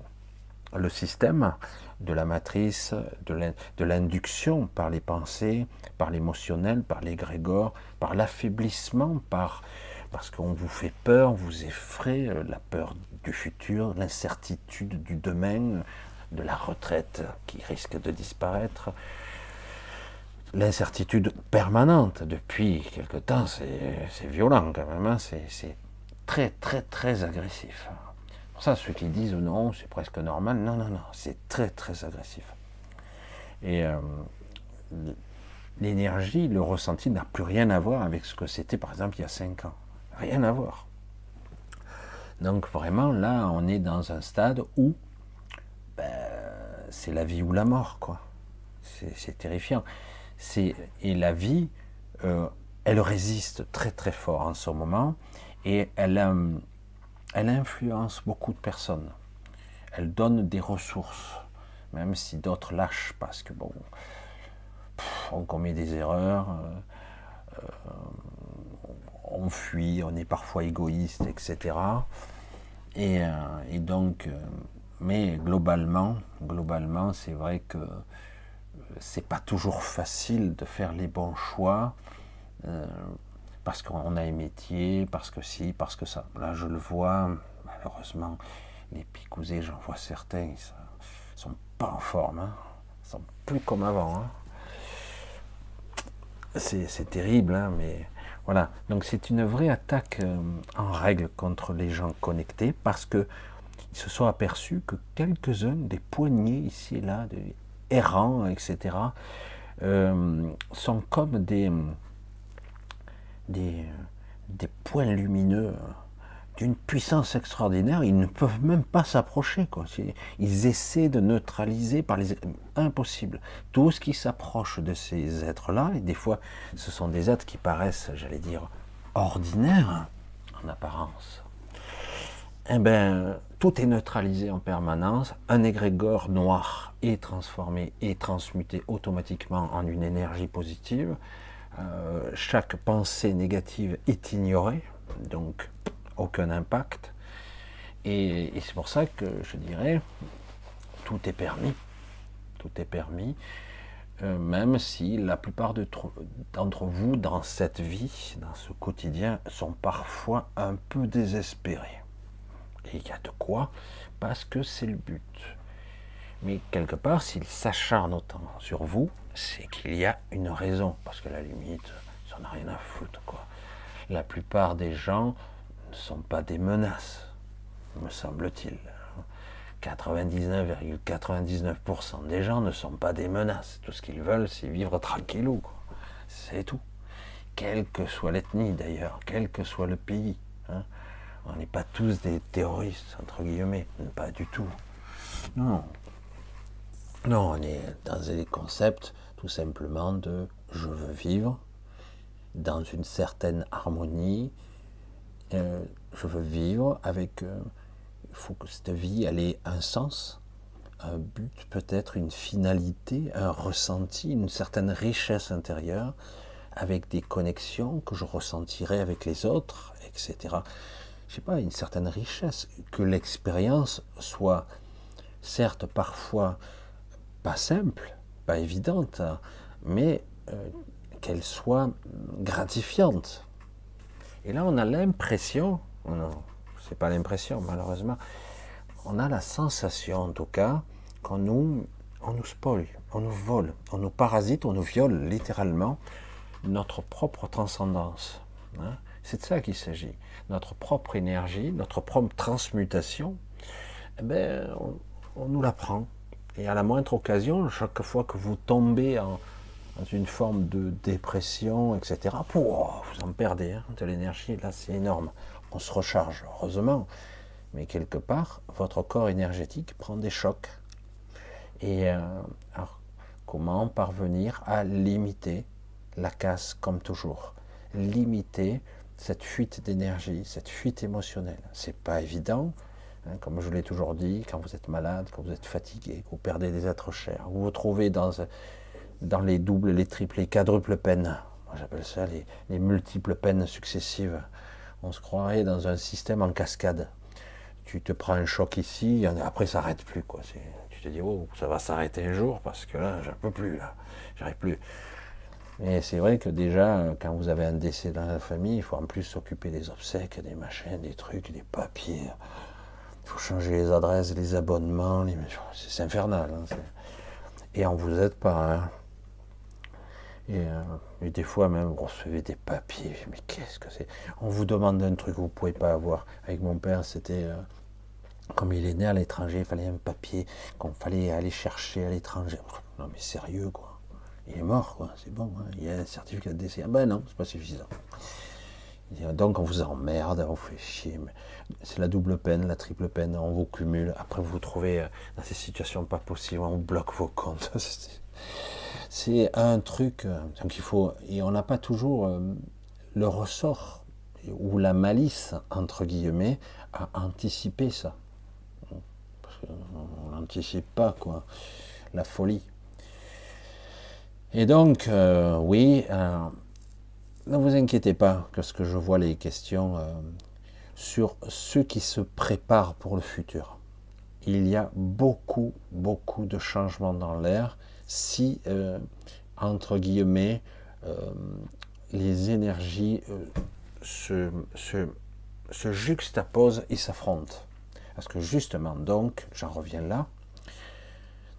Speaker 1: le système de la matrice, de l'induction par les pensées, par l'émotionnel, par l'égrégore, par l'affaiblissement, par, parce qu'on vous fait peur, vous effraie, euh, la peur du futur, l'incertitude du demain, de la retraite qui risque de disparaître, l'incertitude permanente depuis quelque temps, c'est violent quand même, hein. c'est très très très agressif. Ça, ceux qui disent non, c'est presque normal, non, non, non, c'est très très agressif. Et euh, l'énergie, le ressenti n'a plus rien à voir avec ce que c'était par exemple il y a cinq ans. Rien à voir. Donc vraiment, là, on est dans un stade où ben, c'est la vie ou la mort, quoi. C'est terrifiant et la vie, euh, elle résiste très très fort en ce moment et elle, euh, elle influence beaucoup de personnes. Elle donne des ressources, même si d'autres lâchent parce que bon, on commet des erreurs, euh, on fuit, on est parfois égoïste, etc. Et, et donc, mais globalement, globalement, c'est vrai que c'est pas toujours facile de faire les bons choix euh, parce qu'on a un métier, parce que si, parce que ça. Là, je le vois, malheureusement, les picousés, j'en vois certains, ils sont pas en forme, hein. ils sont plus comme avant. Hein. C'est terrible, hein, mais voilà. Donc c'est une vraie attaque euh, en règle contre les gens connectés parce que ils se sont aperçus que quelques-uns des poignées ici et là, errants, etc., euh, sont comme des, des, points lumineux d'une puissance extraordinaire, ils ne peuvent même pas s'approcher. Ils essaient de neutraliser par les... Impossible. Tout ce qui s'approche de ces êtres-là, et des fois ce sont des êtres qui paraissent, j'allais dire, ordinaires en apparence, eh bien, tout est neutralisé en permanence. Un égrégore noir est transformé et transmuté automatiquement en une énergie positive. Euh, chaque pensée négative est ignorée, donc aucun impact. Et, c'est pour ça que je dirais, tout est permis. Tout est permis, euh, même si la plupart d'entre vous, dans cette vie, dans ce quotidien, sont parfois un peu désespérés. Et il y a de quoi, parce que c'est le but. Mais quelque part, s'il s'acharne autant sur vous, c'est qu'il y a une raison. Parce que la limite, ça n'a rien à foutre, quoi. La plupart des gens ne sont pas des menaces, me semble-t-il. 99,99% des gens ne sont pas des menaces. Tout ce qu'ils veulent, c'est vivre tranquillou. C'est tout. Quelle que soit l'ethnie d'ailleurs, quel que soit le pays. Hein. On n'est pas tous des terroristes, entre guillemets. Pas du tout. Non. Non, on est dans des concepts tout simplement de je veux vivre dans une certaine harmonie. Euh, je veux vivre avec. Euh, il faut que cette vie ait un sens, un but, peut-être une finalité, un ressenti, une certaine richesse intérieure, avec des connexions que je ressentirai avec les autres, etc je sais pas, une certaine richesse, que l'expérience soit certes parfois pas simple, pas évidente, mais euh, qu'elle soit gratifiante. Et là, on a l'impression, c'est pas l'impression malheureusement, on a la sensation en tout cas qu'on nous, on nous spoil, on nous vole, on nous parasite, on nous viole littéralement notre propre transcendance. Hein. C'est de ça qu'il s'agit. Notre propre énergie, notre propre transmutation, eh ben, on, nous la prend. Et à la moindre occasion, chaque fois que vous tombez dans une forme de dépression, etc., vous en perdez hein, de l'énergie. Là, c'est énorme. On se recharge, heureusement. Mais quelque part, votre corps énergétique prend des chocs. Et euh, alors, comment parvenir à limiter la casse comme toujours? Limiter cette fuite d'énergie, cette fuite émotionnelle? C'est pas évident, comme je l'ai toujours dit, quand vous êtes malade, quand vous êtes fatigué, que vous perdez des êtres chers, vous vous trouvez dans, les doubles, les triples, les quadruples peines. Moi j'appelle ça les, les, multiples peines successives. On se croirait dans un système en cascade. Tu te prends un choc ici, après ça n'arrête plus. Tu te dis, oh, ça va s'arrêter un jour parce que là, j'en peux plus. Là. J'arrive plus. Et c'est vrai que déjà, quand vous avez un décès dans la famille, il faut en plus s'occuper des obsèques, des machins, des trucs, des papiers. Il faut changer les adresses, les abonnements. C'est infernal. Hein, et on vous aide pas. Hein. Euh, et, des fois même, vous recevez des papiers. Mais qu'est-ce que c'est? On vous demande un truc que vous ne pouvez pas avoir. Avec mon père, c'était... Euh, comme il est né à l'étranger, il fallait un papier qu'on fallait aller chercher à l'étranger. Non mais sérieux quoi? Il est mort, quoi, c'est bon, hein. il y a un certificat de décès. Ah ben non, c'est pas suffisant. Donc on vous emmerde, on vous fait chier. C'est la double peine, la triple peine, on vous cumule. Après vous vous trouvez euh, dans ces situations pas possibles, on bloque vos comptes. C'est un truc. Euh, donc il faut. Et on n'a pas toujours euh, le ressort ou la malice, entre guillemets, à anticiper ça. Parce qu'on n'anticipe pas, quoi. La folie. Et donc, oui, ne vous inquiétez pas que ce que je vois les questions euh, sur ceux qui se préparent pour le futur. Il y a beaucoup, beaucoup de changements dans l'air si, entre guillemets, les énergies se, se, se juxtaposent et s'affrontent. Parce que justement, donc, j'en reviens là,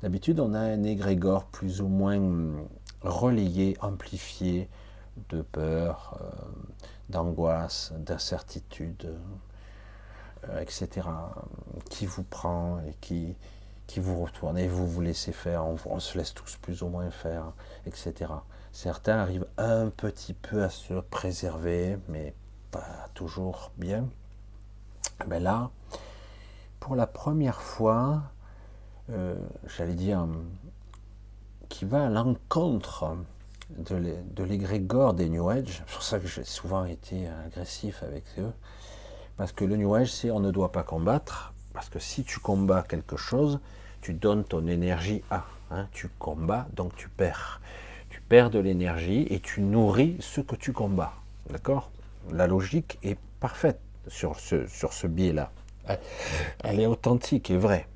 Speaker 1: d'habitude on a un égrégore plus ou moins relayé, amplifié de peur, euh, d'angoisse, d'incertitude, euh, etc., qui vous prend et qui, vous retourne et vous vous laissez faire, on, se laisse tous plus ou moins faire, etc. Certains arrivent un petit peu à se préserver, mais pas toujours bien. Ben là, pour la première fois, euh, j'allais dire, qui va à l'encontre de l'égrégore des New Age. C'est pour ça que j'ai souvent été agressif avec eux. Parce que le New Age, c'est on ne doit pas combattre. Parce que si tu combats quelque chose, tu donnes ton énergie à. Hein, tu combats, donc tu perds. Tu perds de l'énergie et tu nourris ce que tu combats. D'accord? La logique est parfaite sur ce, sur ce biais-là. Elle est authentique et vraie.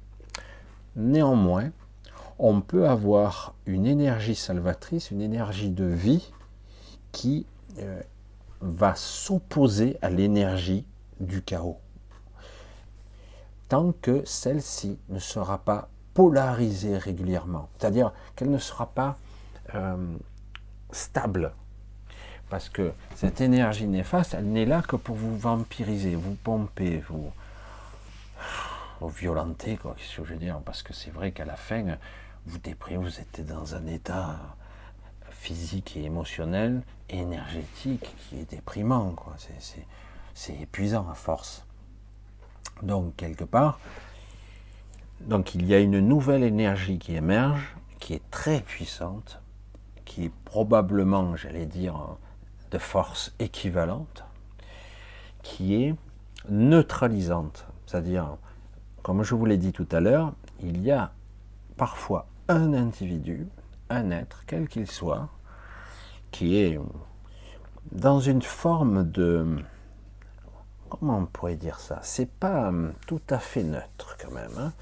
Speaker 1: Néanmoins, on peut avoir une énergie salvatrice, une énergie de vie qui euh, va s'opposer à l'énergie du chaos. Tant que celle-ci ne sera pas polarisée régulièrement, c'est-à-dire qu'elle ne sera pas euh, stable. Parce que cette énergie néfaste, elle n'est là que pour vous vampiriser, vous pomper, vous, vous violenter, quoi, qu'est-ce que je veux dire? Parce que c'est vrai qu'à la fin, vous déprimez, vous êtes dans un état physique et émotionnel, énergétique, qui est déprimant, quoi. C'est épuisant à force. Donc, quelque part, donc il y a une nouvelle énergie qui émerge, qui est très puissante, qui est probablement, j'allais dire, de force équivalente, qui est neutralisante. C'est-à-dire, comme je vous l'ai dit tout à l'heure, il y a parfois un individu, un être, quel qu'il soit, qui est dans une forme de... Comment on pourrait dire ça? C'est pas hum, tout à fait neutre quand même, hein,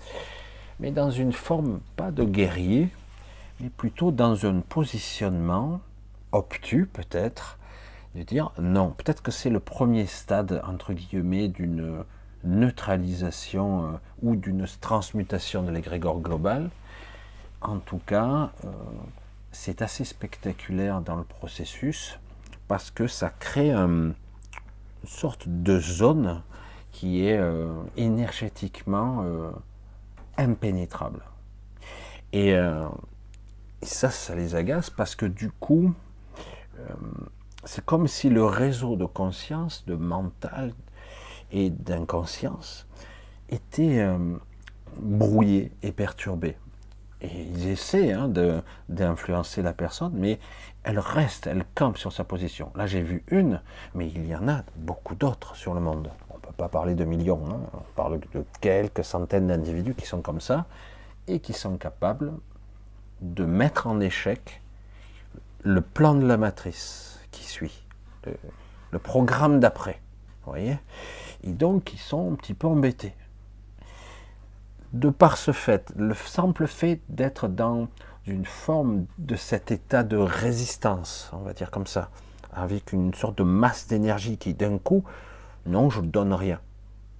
Speaker 1: mais dans une forme pas de guerrier, mais plutôt dans un positionnement obtus peut-être, de dire non, peut-être que c'est le premier stade, entre guillemets, d'une neutralisation euh, ou d'une transmutation de l'égrégore global. En tout cas, euh, c'est assez spectaculaire dans le processus parce que ça crée une sorte de zone qui est euh, énergétiquement impénétrable. Et, ça, ça les agace parce que du coup, c'est comme si le réseau de conscience, de mental et d'inconscience était euh, brouillé et perturbé. Et ils essaient hein, d'influencer la personne, mais elle reste, elle campe sur sa position. Là, j'ai vu une, mais il y en a beaucoup d'autres sur le monde. On ne peut pas parler de millions, hein. on parle de quelques centaines d'individus qui sont comme ça et qui sont capables de mettre en échec le plan de la matrice qui suit, le, programme d'après. Voyez? Et donc, ils sont un petit peu embêtés. De par ce fait, le simple fait d'être dans une forme de cet état de résistance, on va dire comme ça, avec une sorte de masse d'énergie qui d'un coup, non, je ne donne rien.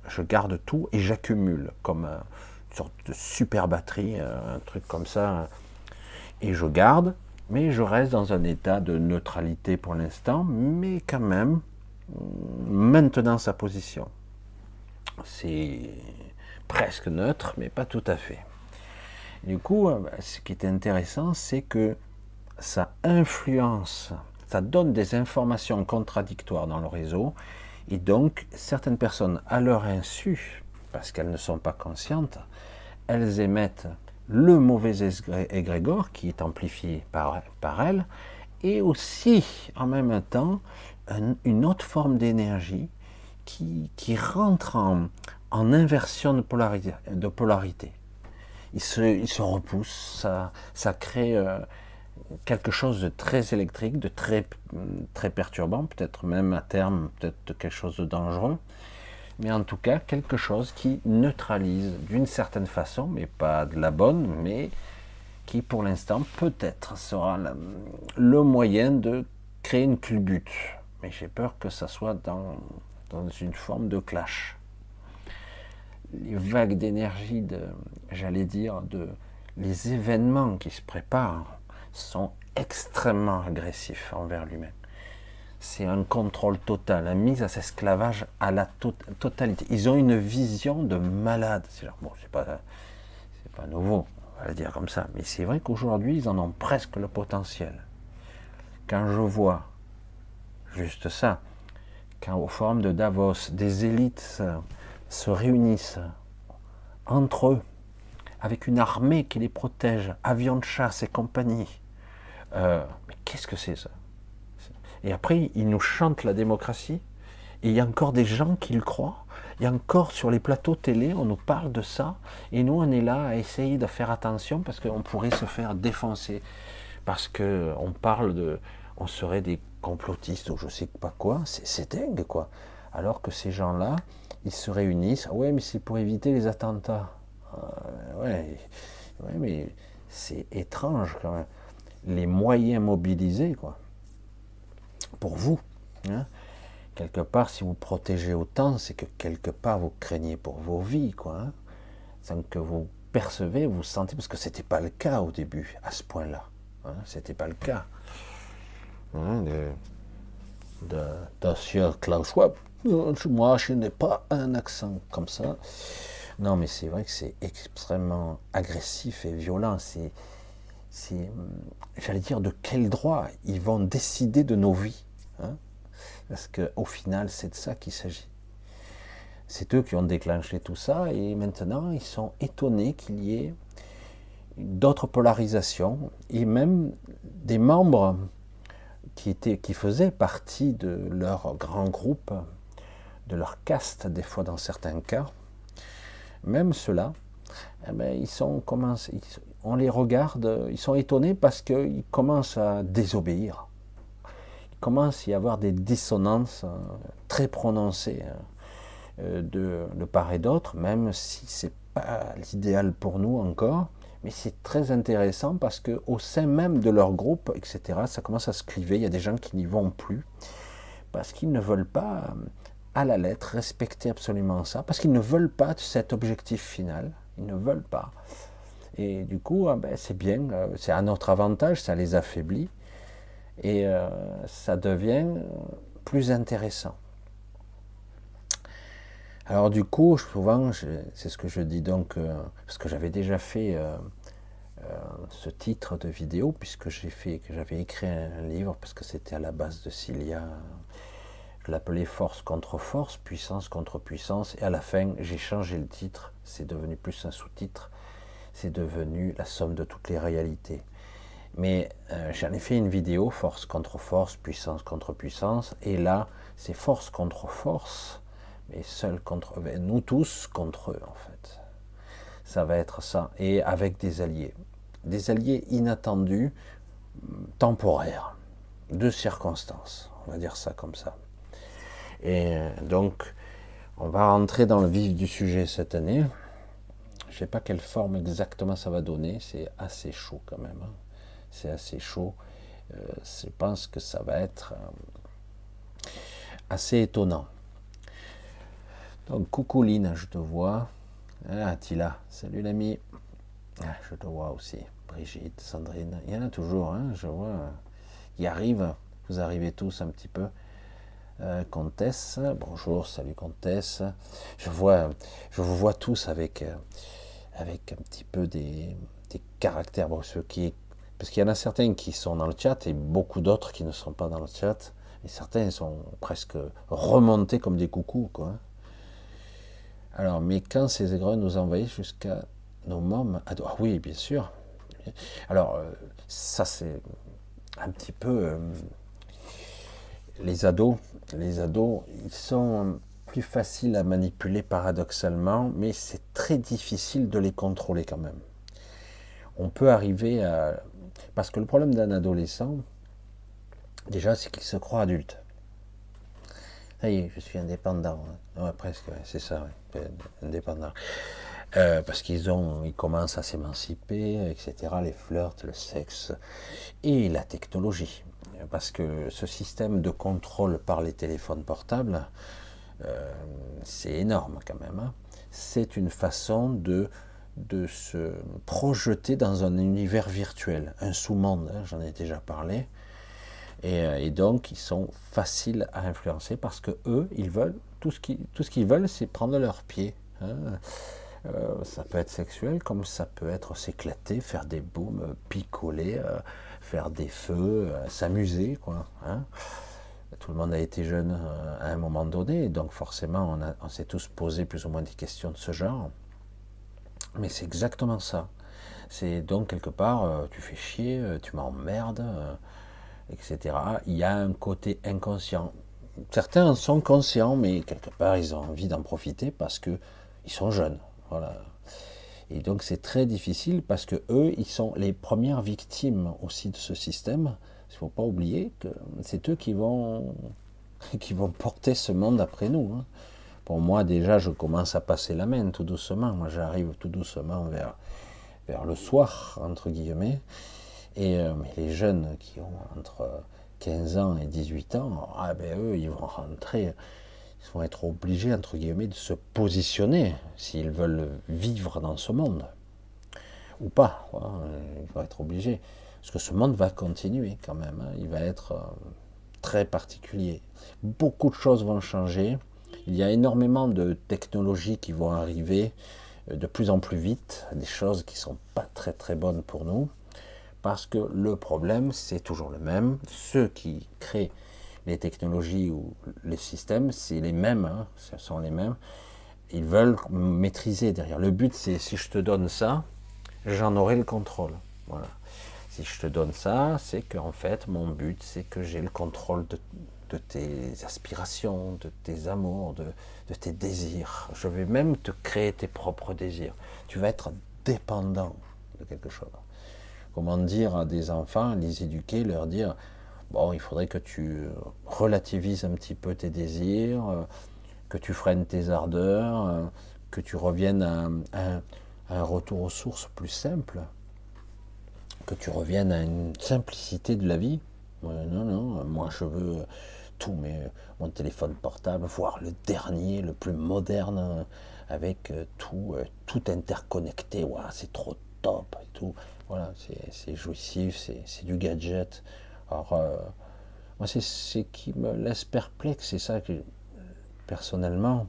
Speaker 1: Je garde tout et j'accumule comme une sorte de super batterie, un truc comme ça. Et je garde, mais je reste dans un état de neutralité pour l'instant, mais quand même maintenant sa position. C'est presque neutre, mais pas tout à fait. Du coup, euh, ce qui est intéressant, c'est que ça influence, ça donne des informations contradictoires dans le réseau, et donc certaines personnes, à leur insu, parce qu'elles ne sont pas conscientes, elles émettent le mauvais égrégore qui est amplifié par, par elle, et aussi en même temps une autre forme d'énergie qui, qui, rentre en, en, inversion de polarité. De polarité. Il, se, il se repousse, ça, ça crée euh, quelque chose de très électrique, de très, très perturbant, peut-être même à terme, peut-être quelque chose de dangereux mais en tout cas quelque chose qui neutralise d'une certaine façon, mais pas de la bonne, mais qui pour l'instant peut-être sera le moyen de créer une culbute. Mais j'ai peur que ça soit dans, dans une forme de clash. Les vagues d'énergie, de, j'allais dire, de les événements qui se préparent sont extrêmement agressifs envers l'humain c'est un contrôle total, une mise à cet esclavage à la totalité. Ils ont une vision de malade. Bon, c'est pas, c'est pas nouveau, on va le dire comme ça, mais c'est vrai qu'aujourd'hui, ils en ont presque le potentiel. Quand je vois juste ça, quand au forum de Davos, des élites se réunissent entre eux, avec une armée qui les protège, avions de chasse et compagnie. Euh, mais qu'est-ce que c'est ça? Et après, ils nous chantent la démocratie, et il y a encore des gens qui le croient. Il y a encore sur les plateaux télé, on nous parle de ça, et nous on est là à essayer de faire attention parce qu'on pourrait se faire défoncer, parce que on parle de, on serait des complotistes ou je sais pas quoi. C'est dingue quoi. Alors que ces gens-là, ils se réunissent. Ouais, mais c'est pour éviter les attentats. Euh, ouais, ouais, mais c'est étrange quand même. Les moyens mobilisés, quoi. Pour vous. Hein. quelque part, si vous protégez autant, c'est que quelque part vous craignez pour vos vies, quoi. Hein. Sans que vous percevez, vous sentez, parce que c'était pas le cas au début, à ce point-là. Hein, c'était pas le cas. Hein, de, Klaus Schwab. Moi, je n'ai pas un accent comme ça. Non, mais c'est vrai que c'est extrêmement agressif et violent. C'est, c'est, j'allais dire, de quel droit ils vont décider de nos vies hein? Parce qu'au final, c'est de ça qu'il s'agit. C'est eux qui ont déclenché tout ça et maintenant ils sont étonnés qu'il y ait d'autres polarisations et même des membres qui, qui faisaient partie de leur grand groupe, de leur caste, des fois dans certains cas, même ceux-là, eh ben, ils sont, on les regarde, ils sont étonnés parce qu'ils commencent à désobéir. Il commence à y avoir des dissonances euh, très prononcées euh, de, de part et d'autre, même si c'est pas l'idéal pour nous encore. Mais c'est très intéressant parce que au sein même de leur groupe, etc., ça commence à se cliver. Il y a des gens qui n'y vont plus parce qu'ils ne veulent pas, à la lettre, respecter absolument ça, parce qu'ils ne veulent pas cet objectif final. Ils ne veulent pas. Et du coup, ah ben, c'est bien, euh, c'est à notre avantage, ça les affaiblit et euh, ça devient plus intéressant. Alors du coup, souvent, c'est ce que je dis donc, euh, parce que j'avais déjà fait ce titre de vidéo, puisque j'ai fait, que j'avais écrit un livre, parce que c'était à la base de Cilia, je l'appelais Force contre Force, Puissance contre Puissance, et à la fin, j'ai changé le titre, c'est devenu plus un sous-titre, c'est devenu la somme de toutes les réalités. Mais j'en ai fait une vidéo, Force contre Force, Puissance contre Puissance, et là, c'est Force contre Force, mais seul contre ben, nous tous contre eux en fait. Ça va être ça, et avec des alliés, des alliés inattendus, temporaires, de circonstances, on va dire ça comme ça. Et donc, on va rentrer dans le vif du sujet cette année. Je ne sais pas quelle forme exactement ça va donner, c'est assez chaud quand même. Hein. C'est assez chaud. Euh, je pense que ça va être euh, assez étonnant. Donc, coucou Lina, je te vois. Ah, Tila, salut l'ami. Ah, je te vois aussi. Brigitte, Sandrine, il y en a toujours, hein, je vois. Ils arrivent, vous arrivez tous un petit peu. Euh, Comtesse, bonjour, salut Comtesse. Je vois, je vous vois tous avec, euh, avec un petit peu des, caractères. Bon, parce qu'il y en a certains qui sont dans le chat et beaucoup d'autres qui ne sont pas dans le chat. Et certains sont presque remontés comme des coucous, quoi. Alors, mais quand ces aigreux nous envahissent jusqu'à nos mômes Ah oui, bien sûr. Alors, euh, ça c'est un petit peu... Les ados, les ados, ils sont plus faciles à manipuler paradoxalement, mais c'est très difficile de les contrôler quand même. On peut arriver à... Parce que le problème d'un adolescent, déjà, c'est qu'il se croit adulte. Ça y est, je suis indépendant. Hein. presque, c'est ça, indépendant. Euh, parce qu'ils ont, ils commencent à s'émanciper, etc. Les flirts, le sexe et la technologie. Parce que ce système de contrôle par les téléphones portables, euh, c'est énorme quand même. Hein. C'est une façon de, de se projeter dans un univers virtuel, un sous-monde, hein, j'en ai déjà parlé, euh, et, donc, ils sont faciles à influencer parce que eux, ils veulent, tout ce qu'ils, veulent, c'est prendre leur pied. Hein. Euh, ça peut être sexuel, comme ça peut être s'éclater, faire des booms, picoler, faire des feux, s'amuser, quoi. Hein. tout le monde a été jeune euh, à un moment donné, donc forcément on, s'est tous posé plus ou moins des questions de ce genre. Mais c'est exactement ça. C'est donc quelque part, euh, tu fais chier, euh, tu m'emmerdes, etc. Il y a un côté inconscient. Certains sont conscients, mais quelque part ils ont envie d'en profiter parce que ils sont jeunes. Voilà. Et donc c'est très difficile parce que eux, ils sont les premières victimes aussi de ce système. Il ne faut pas oublier que c'est eux qui vont, qui vont porter ce monde après nous. Hein. Pour moi, déjà, je commence à passer la main tout doucement. Moi, j'arrive tout doucement vers, vers le soir, entre guillemets. Et euh, mais les jeunes qui ont entre 15 ans et 18 ans, ah ben eux, ils vont rentrer ils vont être obligés, entre guillemets, de se positionner s'ils veulent vivre dans ce monde. Ou pas, ils vont être obligés. Parce que ce monde va continuer quand même, hein. il va être euh, très particulier. Beaucoup de choses vont changer, il y a énormément de technologies qui vont arriver euh, de plus en plus vite, des choses qui ne sont pas très très bonnes pour nous, parce que le problème, c'est toujours le même. Ceux qui créent les technologies ou les systèmes, c'est les mêmes, hein, ce sont les mêmes. Ils veulent maîtriser derrière. Le but, c'est si je te donne ça, j'en aurai le contrôle. Voilà. Si je te donne ça, c'est qu'en fait, mon but, c'est que j'ai le contrôle de, tes aspirations, de tes amours, de, de, tes désirs. Je vais même te créer tes propres désirs. Tu vas être dépendant de quelque chose. Comment dire à des enfants, les éduquer, leur dire bon, il faudrait que tu relativises un petit peu tes désirs, euh, que tu freines tes ardeurs, euh, que tu reviennes à, un retour aux sources plus simple, que tu reviennes à une simplicité de la vie. non, non, moi je veux tout, mais mon téléphone portable, voire le dernier, le plus moderne, avec euh, tout, tout interconnecté. c'est trop top et tout. Voilà, c'est jouissif, c'est du gadget. Alors, euh, moi, c'est ce qui me laisse perplexe, c'est ça que, personnellement,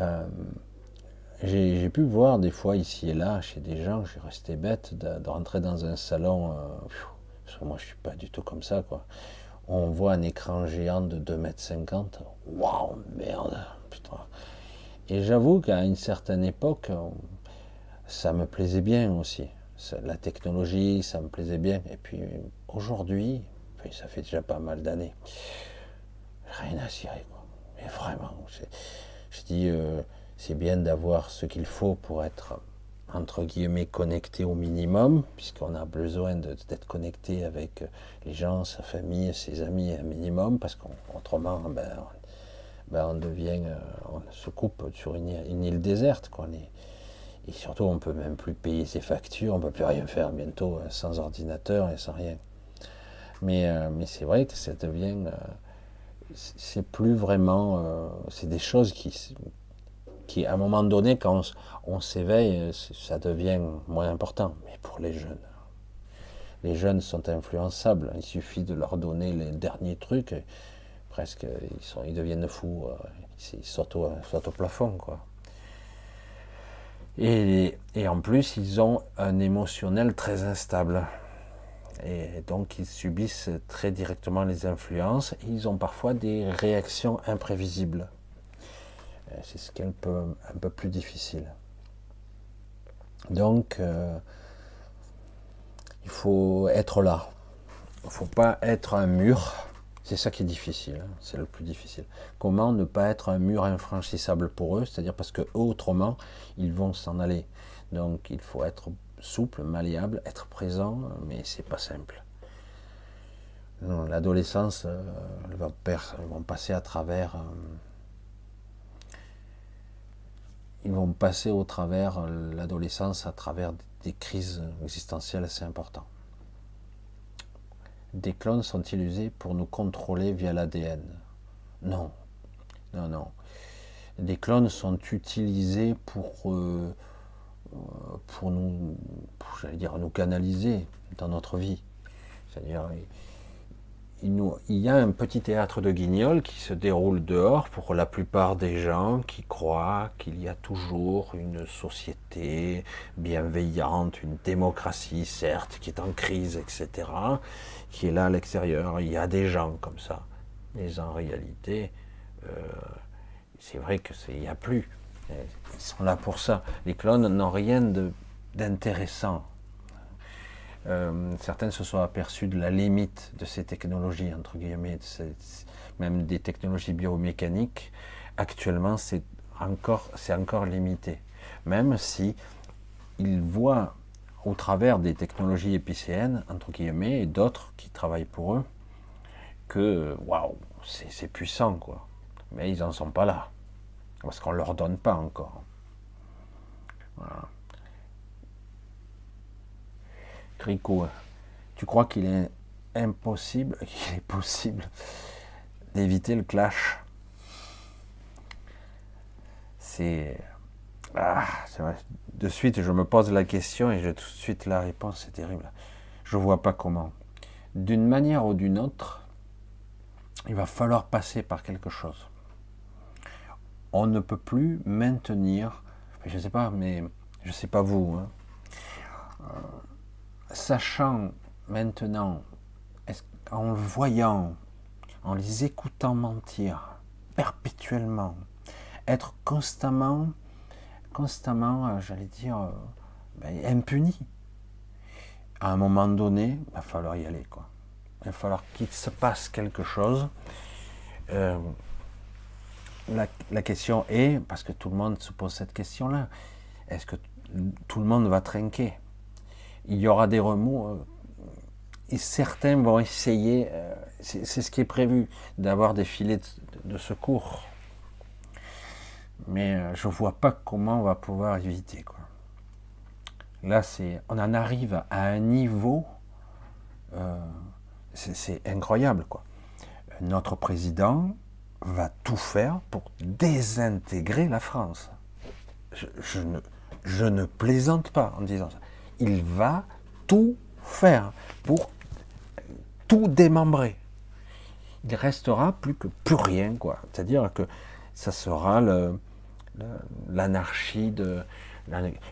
Speaker 1: euh, j'ai pu voir des fois ici et là chez des gens, j'ai resté bête de, rentrer dans un salon, euh, parce que moi je suis pas du tout comme ça, quoi. On voit un écran géant de 2,50 m, waouh, merde, putain. Et j'avoue qu'à une certaine époque, ça me plaisait bien aussi la technologie, ça me plaisait bien. Et puis aujourd'hui, ça fait déjà pas mal d'années, rien à cirer. Mais vraiment, je dis, euh, c'est bien d'avoir ce qu'il faut pour être entre guillemets connecté au minimum, puisqu'on a besoin d'être connecté avec les gens, sa famille, ses amis un minimum, parce qu'autrement, ben, ben, on devient, euh, on se coupe sur une, île déserte. Quoi. Et surtout, on peut même plus payer ses factures, on peut plus rien faire bientôt euh, sans ordinateur et sans rien. Mais, euh, mais c'est vrai que ça devient, euh, c'est plus vraiment, c'est des choses qui, qui, à un moment donné, quand on, s'éveille, ça devient moins important. Mais pour les jeunes, les jeunes sont influençables. Il suffit de leur donner les derniers trucs, presque, ils, sont, ils deviennent fous, ils sautent au, au plafond, quoi. Et, en plus, ils ont un émotionnel très instable. Et donc, ils subissent très directement les influences. Et ils ont parfois des réactions imprévisibles. Euh, c'est ce qui est un peu, un peu plus difficile. Donc, euh, il faut être là. Il ne faut pas être un mur c'est ça qui est difficile, hein. c'est le plus difficile. Comment ne pas être un mur infranchissable pour eux, c'est-à-dire parce que autrement, ils vont s'en aller. Donc il faut être souple, malléable, être présent, mais c'est pas simple. L'adolescence, euh, ils vont passer à travers, euh, ils vont passer au travers euh, l'adolescence à travers des crises existentielles assez importantes des clones sont-ils usés pour nous contrôler via l'ADN Non, non, non. Des clones sont utilisés pour, euh, pour nous, j'allais dire, nous canaliser dans notre vie. C'est-à-dire, il, y a un petit théâtre de guignol qui se déroule dehors pour la plupart des gens qui croient qu'il y a toujours une société bienveillante, une démocratie certes qui est en crise, etc., qui est là à l'extérieur. Il y a des gens comme ça. Mais en réalité, euh, c'est vrai qu'il n'y a plus. Ils sont là pour ça. Les clones n'ont rien d'intéressant. Euh, certains se sont aperçus de la limite de ces technologies, entre guillemets, même des technologies biomécaniques. Actuellement, c'est encore, encore limité. Même si ils voient au travers des technologies épicéennes, entre guillemets, et d'autres qui travaillent pour eux, que waouh, c'est puissant, quoi. Mais ils n'en sont pas là. Parce qu'on ne leur donne pas encore. Voilà. Crico, tu crois qu'il est impossible, qu'il est possible d'éviter le clash? C'est. Ah. De suite, je me pose la question et j'ai tout de suite la réponse, c'est terrible. Je ne vois pas comment. D'une manière ou d'une autre, il va falloir passer par quelque chose. On ne peut plus maintenir, je ne sais pas, mais je ne sais pas vous, hein. euh, sachant maintenant, en le voyant, en les écoutant mentir perpétuellement, être constamment, constamment, euh, j'allais dire, euh, ben, impuni. À un moment donné, il va falloir y aller. Il va falloir qu'il se passe quelque chose. La, question est, parce que tout le monde se pose cette question-là, est-ce que tout le monde va trinquer? Il y aura des remous, euh, et certains vont essayer, euh, c'est ce qui est prévu, d'avoir des filets de, secours. Mais je ne vois pas comment on va pouvoir éviter. Quoi. Là, c'est, on en arrive à un niveau c'est incroyable, quoi. Notre président va tout faire pour désintégrer la France. Je, ne, plaisante pas en disant ça. Il va tout faire pour tout démembrer. Il restera plus que plus rien, quoi. C'est-à-dire que ça sera l'anarchie de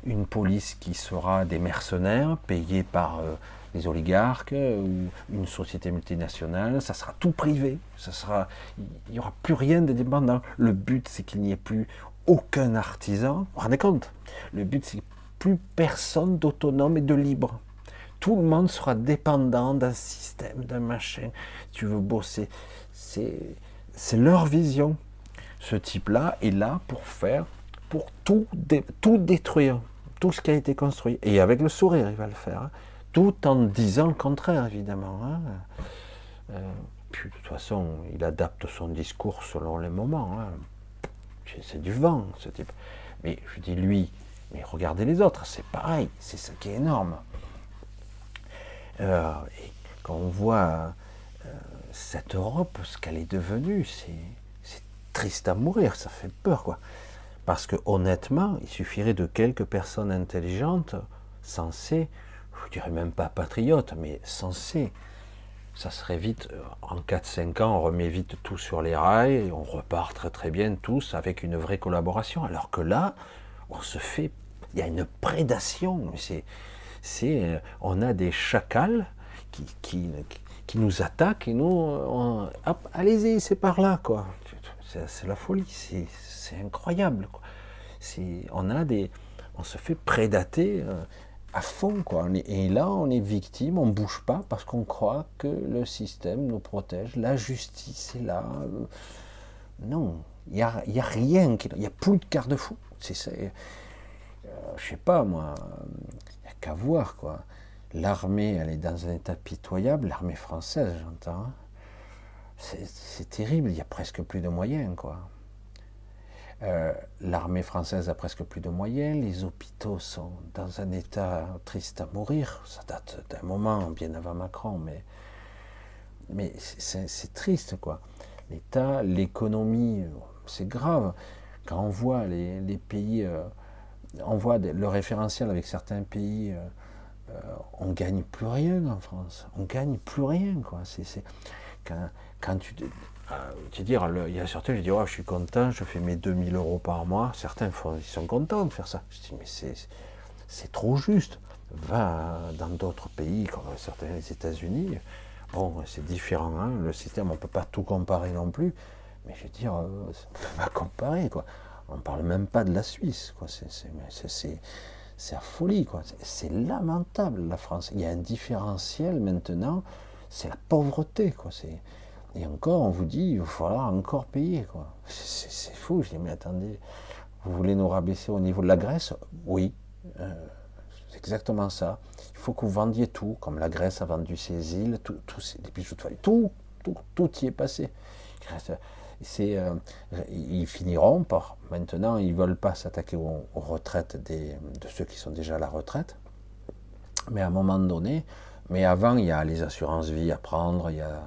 Speaker 1: une police qui sera des mercenaires payés par euh, les oligarques ou une société multinationale, ça sera tout privé, ça sera, il n'y aura plus rien de dépendant. Le but, c'est qu'il n'y ait plus aucun artisan. Vous vous rendez compte? Le but, c'est plus personne d'autonome et de libre. Tout le monde sera dépendant d'un système, d'un machin. Tu veux bosser. C'est, leur vision. Ce type-là est là pour faire, pour tout, tout détruire, tout ce qui a été construit. Et avec le sourire, il va le faire. Tout en disant le contraire, évidemment. Hein. Euh, puis, de toute façon, il adapte son discours selon les moments. Hein. C'est du vent, ce type. Mais je dis lui, mais regardez les autres, c'est pareil, c'est ça qui est énorme. Et quand on voit euh, cette Europe, ce qu'elle est devenue, c'est triste à mourir, ça fait peur, quoi. Parce que honnêtement, il suffirait de quelques personnes intelligentes, censées, je dirais même pas patriote, mais censé. Ça serait vite, euh, en 4-5 ans, on remet vite tout sur les rails, et on repart très très bien tous avec une vraie collaboration. Alors que là, on se fait, il y a une prédation. C'est, euh, on a des chacals qui, qui, qui nous attaquent et nous, allez-y, c'est par là, quoi. C'est, la folie, c'est, incroyable. On a des, on se fait prédater. Euh, à fond, quoi. Et là, on est victime, on ne bouge pas parce qu'on croit que le système nous protège, la justice est là. Non, il n'y a, a, rien, il n'y a plus de garde-fou. C'est. Euh, je sais pas, moi, il n'y a qu'à voir, quoi. L'armée, elle est dans un état pitoyable, l'armée française, j'entends. C'est terrible, il y a presque plus de moyens, quoi. Euh, l'armée française a presque plus de moyens, les hôpitaux sont dans un état triste à mourir. Ça date d'un moment, bien avant Macron, mais, mais c'est triste, quoi. L'État, l'économie, c'est grave. Quand on voit les, pays, euh, on voit le référentiel avec certains pays, euh, on gagne plus rien en France. On gagne plus rien, quoi. C'est quand, quand tu tu dire, il y a certains, je dis, oh, je suis content, je fais mes 2000 euros par mois. Certains, ils sont contents de faire ça. Je dis, mais c'est trop juste. Va dans d'autres pays, comme certains les États-Unis, Bon, c'est différent, hein. le système, on ne peut pas tout comparer non plus, mais je veux dire, euh, on ne peut pas comparer, quoi. On ne parle même pas de la Suisse, quoi. C'est à folie, quoi. C'est lamentable, la France. Il y a un différentiel maintenant, c'est la pauvreté, quoi. Et encore, on vous dit, il va falloir encore payer. C'est fou, je dis, mais attendez, vous voulez nous rabaisser au niveau de la Grèce? Oui. Euh, c'est exactement ça. Il faut que vous vendiez tout, comme la Grèce a vendu ses îles, tout, tout bijoux de tout, tout, tout y est passé. Euh, ils finiront par, maintenant, ils ne veulent pas s'attaquer aux, retraites des, de ceux qui sont déjà à la retraite, mais à un moment donné, mais avant, il y a les assurances vie à prendre, il y a,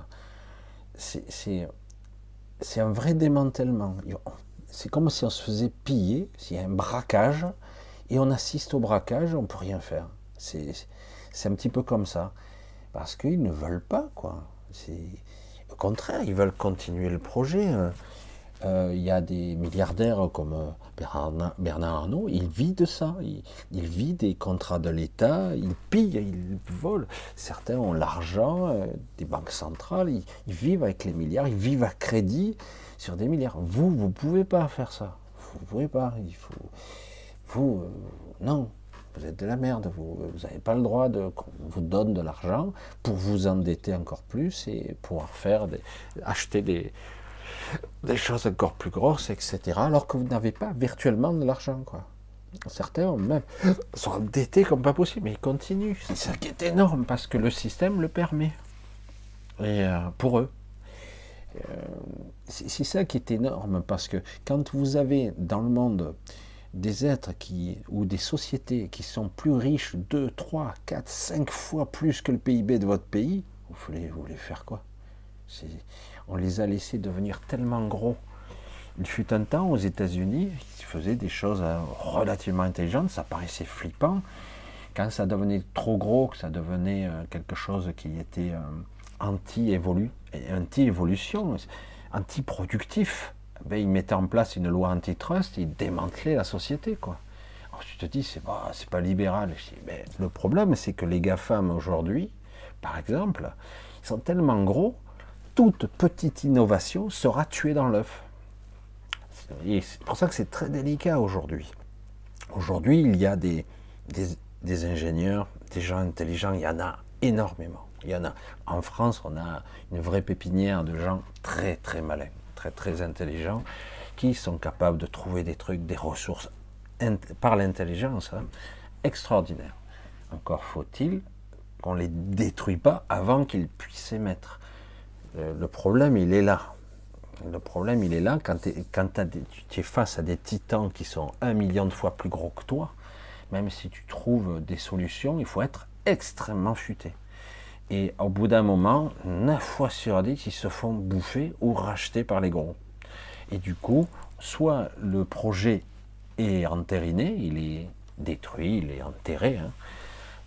Speaker 1: c'est, un vrai démantèlement. C'est comme si on se faisait piller, s'il y a un braquage, et on assiste au braquage, on ne peut rien faire. C'est un petit peu comme ça. Parce qu'ils ne veulent pas, quoi. Au contraire, ils veulent continuer le projet. Hein. Euh, il y a des milliardaires comme euh, Bernard Arnault, il vit de ça. Il, vit des contrats de l'État, il pille, il vole. Certains ont l'argent euh, des banques centrales, ils, vivent avec les milliards, ils vivent à crédit sur des milliards. Vous, vous ne pouvez pas faire ça. Vous ne pouvez pas. Il faut, vous, euh, non, vous êtes de la merde, vous n'avez pas le droit de qu'on vous donne de l'argent pour vous endetter encore plus et pouvoir faire acheter des, des choses encore plus grosses, etc. Alors que vous n'avez pas virtuellement de l'argent, quoi. Certains même sont endettés comme pas possible, mais ils continuent. C'est ça qui est énorme parce que le système le permet. Et euh, pour eux. Euh, c'est ça qui est énorme parce que quand vous avez dans le monde des êtres qui, ou des sociétés qui sont plus riches 2, 3, 4, 5 fois plus que le PIB de votre pays, vous voulez, vous voulez faire quoi? On les a laissés devenir tellement gros. Il fut un temps aux États-Unis, ils faisaient des choses euh, relativement intelligentes, ça paraissait flippant. Quand ça devenait trop gros, que ça devenait euh, quelque chose qui était euh, anti-évolution, anti-productif, ben, ils mettaient en place une loi antitrust, ils démantelaient la société. Quoi. Alors tu te dis, c'est pas, pas libéral. Ben, le problème, c'est que les GAFAM aujourd'hui, par exemple, ils sont tellement gros, toute petite innovation sera tuée dans l'œuf. C'est pour ça que c'est très délicat aujourd'hui. Aujourd'hui, il y a des, ingénieurs, des gens intelligents, il y en a énormément. En France, on a une vraie pépinière de gens très très malins très intelligents, qui sont capables de trouver des trucs, des ressources par l'intelligence hein, extraordinaires. Encore faut-il qu'on les détruit pas avant qu'ils puissent émettre. Le, le, problème, il est là. Le problème, il est là quand, quand tu es face à des titans qui sont un million de fois plus gros que toi. Même si tu trouves des solutions, il faut être extrêmement futé. Et au bout d'un moment, 9 fois sur 10, ils se font bouffer ou racheter par les gros. Et du coup, soit le projet est entériné, il est détruit, il est enterré, hein,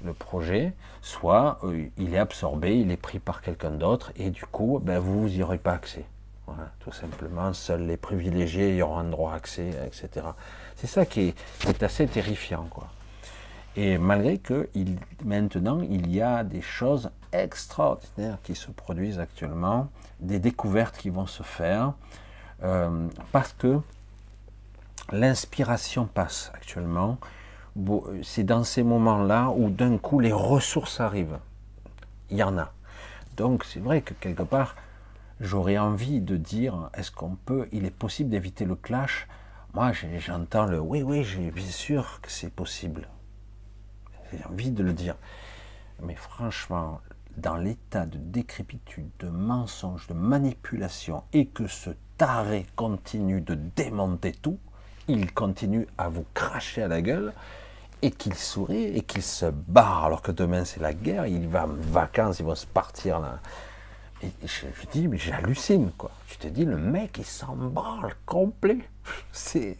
Speaker 1: le projet, soit euh, il est absorbé, il est pris par quelqu'un d'autre, et du coup, ben, vous n'y aurez pas accès. Tout simplement, seuls les privilégiés y auront droit accès, etc. C'est ça qui est, assez terrifiant. Quoi. Et malgré que maintenant, il y a des choses extraordinaires qui se produisent actuellement, des découvertes qui vont se faire, euh, parce que l'inspiration passe actuellement. C'est dans ces moments-là où d'un coup les ressources arrivent. Il y en a. Donc c'est vrai que quelque part, j'aurais envie de dire, est-ce qu'on peut, il est possible d'éviter le clash? Moi j'entends le oui, oui, bien sûr que c'est possible. J'ai envie de le dire. Mais franchement, dans l'état de décrépitude, de mensonge, de manipulation, et que ce taré continue de démonter tout, il continue à vous cracher à la gueule, et qu'il sourit, et qu'il se barre, alors que demain c'est la guerre, il va en vacances, il va se partir là. Et je, dis, mais j'hallucine, quoi. Je te dis, le mec, il s'en branle complet. C'est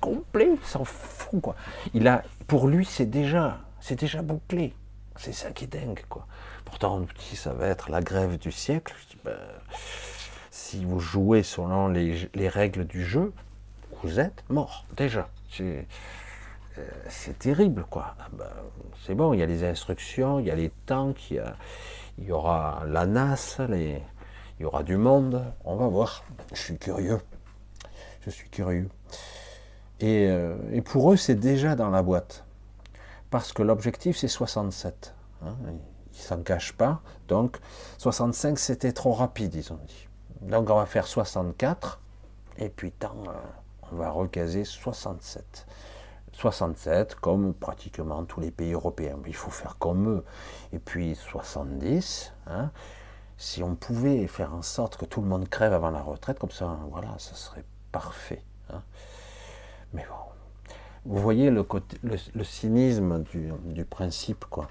Speaker 1: complet, il s'en fout, quoi. Il a, pour lui, c'est déjà, c'est déjà bouclé. C'est ça qui est dingue, quoi. Pourtant, on dit ça va être la grève du siècle. Je dis, ben, si vous jouez selon les, règles du jeu, vous êtes mort, déjà. C'est terrible, quoi. Ah ben, c'est bon, il y a les instructions, il y a les tanks, il y, aura la NAS, il y aura du monde. On va voir. Je suis curieux. Je suis curieux. Et, euh, pour eux, c'est déjà dans la boîte. Parce que l'objectif, c'est 67. Hein. Ils s'en cachent pas. Donc, 65, c'était trop rapide, ils ont dit. Donc, on va faire 64. Et puis, tant, euh, on va recaser 67. 67, comme pratiquement tous les pays européens. Il faut faire comme eux. Et puis 70, hein, si on pouvait faire en sorte que tout le monde crève avant la retraite, comme ça, voilà, ça serait parfait. Hein. Mais bon, vous voyez le, côté, le, cynisme du, principe, quoi.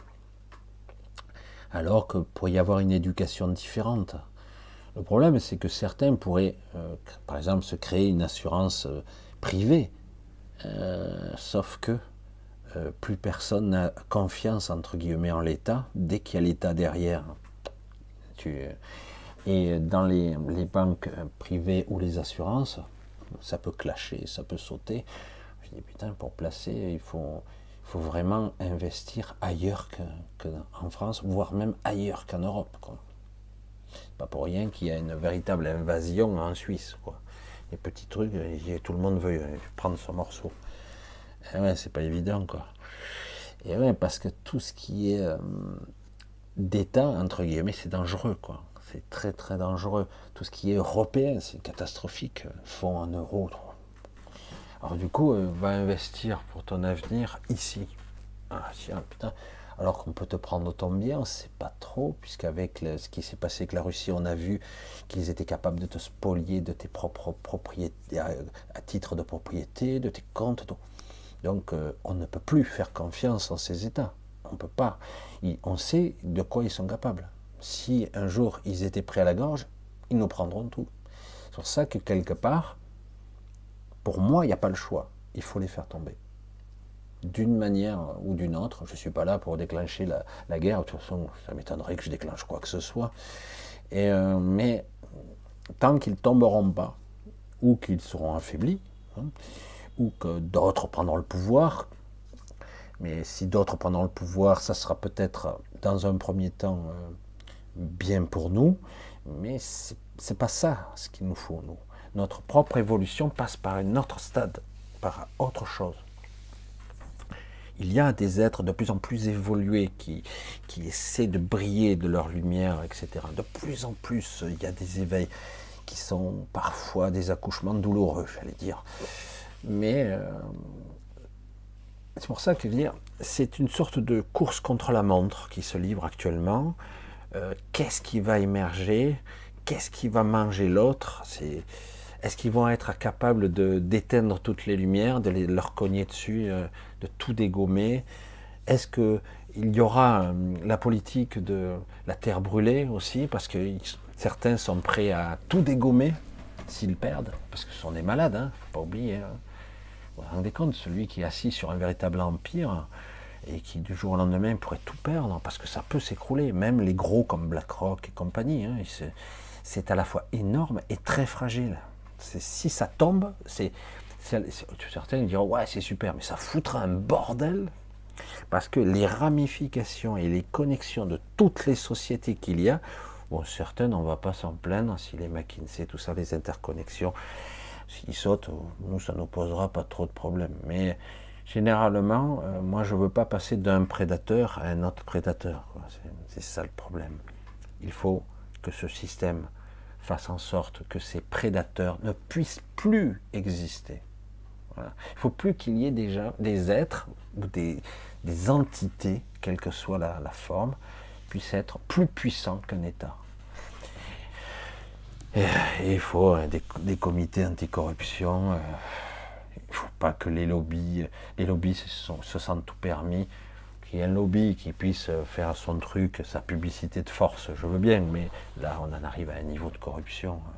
Speaker 1: Alors que pourrait y avoir une éducation différente. Le problème, c'est que certains pourraient, euh, par exemple, se créer une assurance euh, privée euh, sauf que euh, plus personne n'a confiance entre guillemets en l'État dès qu'il y a l'État derrière. et dans les, banques privées ou les assurances, ça peut clasher, ça peut sauter. Je dis putain, pour placer, il faut, vraiment investir ailleurs qu'en France, voire même ailleurs qu'en Europe. Pas pour rien qu'il y a une véritable invasion en Suisse. Quoi les petits trucs, et tout le monde veut prendre son morceau. Et ouais, c'est pas évident, quoi. Et ouais, parce que tout ce qui est euh, d'État, entre guillemets, c'est dangereux, quoi. C'est très, très dangereux. Tout ce qui est européen, c'est catastrophique. Fonds en euros. Alors, du coup, euh, va investir pour ton avenir ici. Ah, tiens, putain alors qu'on peut te prendre ton bien, on ne sait pas trop, puisqu'avec ce qui s'est passé avec la Russie, on a vu qu'ils étaient capables de te spolier de tes propres propriétés, à, titre de propriété, de tes comptes. Donc euh, on ne peut plus faire confiance en ces États. On ne peut pas. on sait de quoi ils sont capables. Si un jour ils étaient prêts à la gorge, ils nous prendront tout. C'est pour ça que quelque part, pour moi, il n'y a pas le choix. Il faut les faire tomber d'une manière ou d'une autre. Je ne suis pas là pour déclencher la, guerre. De toute façon, ça m'étonnerait que je déclenche quoi que ce soit. Et, euh, mais tant qu'ils tomberont pas, ou qu'ils seront affaiblis, hein, ou que d'autres prendront le pouvoir, mais si d'autres prendront le pouvoir, ça sera peut-être dans un premier temps euh, bien pour nous, mais c'est pas ça ce qu'il nous faut, nous. Notre propre évolution passe par un autre stade, par autre chose il y a des êtres de plus en plus évolués qui, qui essaient de briller de leur lumière, etc. De plus en plus, il y a des éveils qui sont parfois des accouchements douloureux, j'allais dire. Mais euh, c'est pour ça que dire, c'est une sorte de course contre la montre qui se livre actuellement. Euh, qu'est-ce qui va émerger? Qu'est-ce qui va manger l'autre? C'est est-ce qu'ils vont être capables de d'éteindre toutes les lumières, de leur cogner dessus, euh, de tout dégommer? Est-ce que il y aura euh, la politique de la terre brûlée aussi, parce que certains sont prêts à tout dégommer s'ils perdent, parce que ce sont des malades, ne hein, faut pas oublier. Hein. Vous vous rendez compte, celui qui est assis sur un véritable empire et qui du jour au lendemain pourrait tout perdre, parce que ça peut s'écrouler, même les gros comme BlackRock et compagnie, hein, c'est à la fois énorme et très fragile si ça tombe, c'est certains diront ouais c'est super, mais ça foutra un bordel parce que les ramifications et les connexions de toutes les sociétés qu'il y a, bon certaines on va pas s'en plaindre si les McKinsey, tout ça, les interconnexions, s'ils sautent, nous ça nous posera pas trop de problèmes. Mais généralement, euh, moi je veux pas passer d'un prédateur à un autre prédateur. C'est ça le problème. Il faut que ce système fasse en sorte que ces prédateurs ne puissent plus exister. Il ne faut plus qu'il y ait déjà des êtres ou des, entités, quelle que soit la, forme, puissent être plus puissants qu'un État. Et, il faut hein, des, comités anticorruption. Euh, il ne faut pas que les lobbies, se, se sentent tout permis qu'il y ait un lobby qui puisse faire son truc, sa publicité de force, je veux bien, mais là on en arrive à un niveau de corruption euh,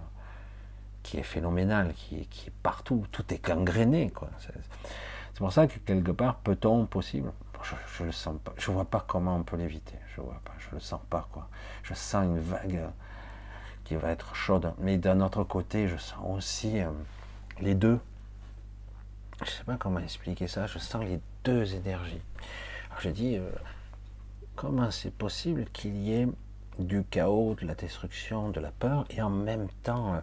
Speaker 1: qui est phénoménal, qui est, qui est partout, tout est gangréné. C'est pour ça que quelque part, peut-on possible? Je, ne le sens pas, je vois pas comment on peut l'éviter, je vois pas, je le sens pas. Je sens une vague qui va être chaude, mais d'un autre côté, je sens aussi euh, les deux. je sais pas comment expliquer ça, je sens les deux énergies. Alors je dis, euh, comment c'est possible qu'il y ait du chaos, de la destruction, de la peur, et en même temps euh,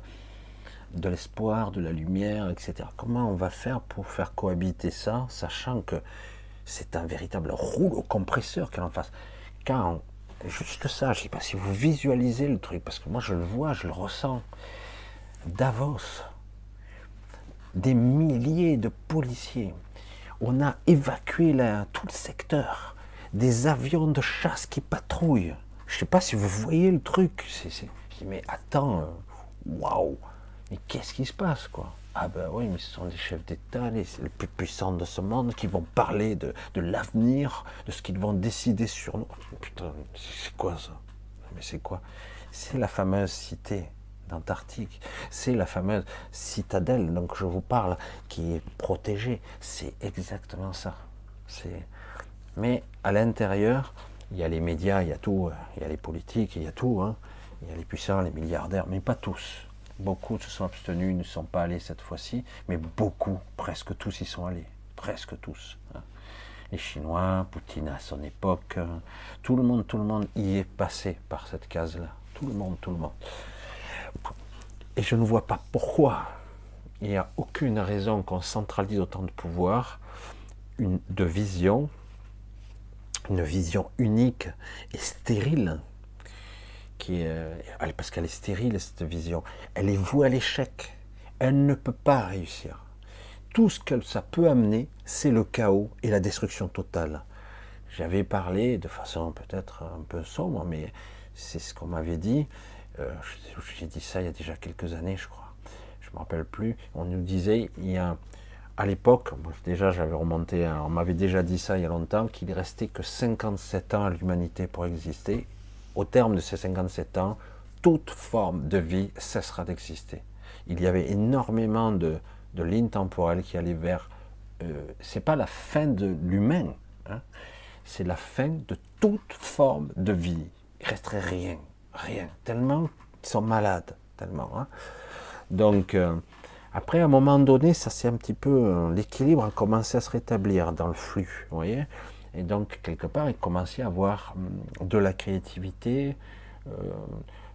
Speaker 1: de l'espoir, de la lumière, etc. Comment on va faire pour faire cohabiter ça, sachant que c'est un véritable rouleau compresseur qu'elle en face? Quand juste ça, je ne sais pas si vous visualisez le truc, parce que moi je le vois, je le ressens. Davos, des milliers de policiers. On a évacué tout le secteur, des avions de chasse qui patrouillent. Je sais pas si vous voyez le truc. Je dis, mais attends, euh, waouh, mais qu'est-ce qui se passe, quoi? Ah ben oui, mais ce sont des chefs d'État, les, plus puissants de ce monde, qui vont parler de, de l'avenir, de ce qu'ils vont décider sur nous. Putain, c'est quoi ça? Mais c'est quoi? C'est la fameuse cité C'est la fameuse citadelle dont je vous parle, qui est protégée. C'est exactement ça. Mais à l'intérieur, il y a les médias, il y a tout, il y a les politiques, il y a tout. Hein. Il y a les puissants, les milliardaires, mais pas tous. Beaucoup se sont abstenus, ne sont pas allés cette fois-ci, mais beaucoup, presque tous y sont allés. Presque tous. Hein. Les Chinois, Poutine à son époque, hein. tout le monde, tout le monde y est passé par cette case-là. Tout le monde, tout le monde. Et je ne vois pas pourquoi. Il n'y a aucune raison qu'on centralise autant de pouvoir, une, de vision, une vision unique et stérile, qui euh, parce qu'elle est stérile cette vision, elle est vouée à l'échec, elle ne peut pas réussir. Tout ce que ça peut amener, c'est le chaos et la destruction totale. J'avais parlé de façon peut-être un peu sombre, mais c'est ce qu'on m'avait dit. Euh, j'ai dit ça il y a déjà quelques années, je crois. Je me rappelle plus. On nous disait, il y a, à l'époque, déjà j'avais remonté, on m'avait déjà dit ça il y a longtemps, qu'il restait que 57 ans à l'humanité pour exister. Au terme de ces 57 ans, toute forme de vie cessera d'exister. Il y avait énormément de, lignes temporelles qui allaient vers. Euh, c'est pas la fin de l'humain, hein, c'est la fin de toute forme de vie. Il resterait rien, rien. Tellement ils sont malades, tellement. Hein. Donc, euh, après, à un moment donné, ça c'est un petit peu. Euh, l'équilibre a commencé à se rétablir dans le flux, vous voyez Et donc, quelque part, il commençait à avoir hum, de la créativité, euh,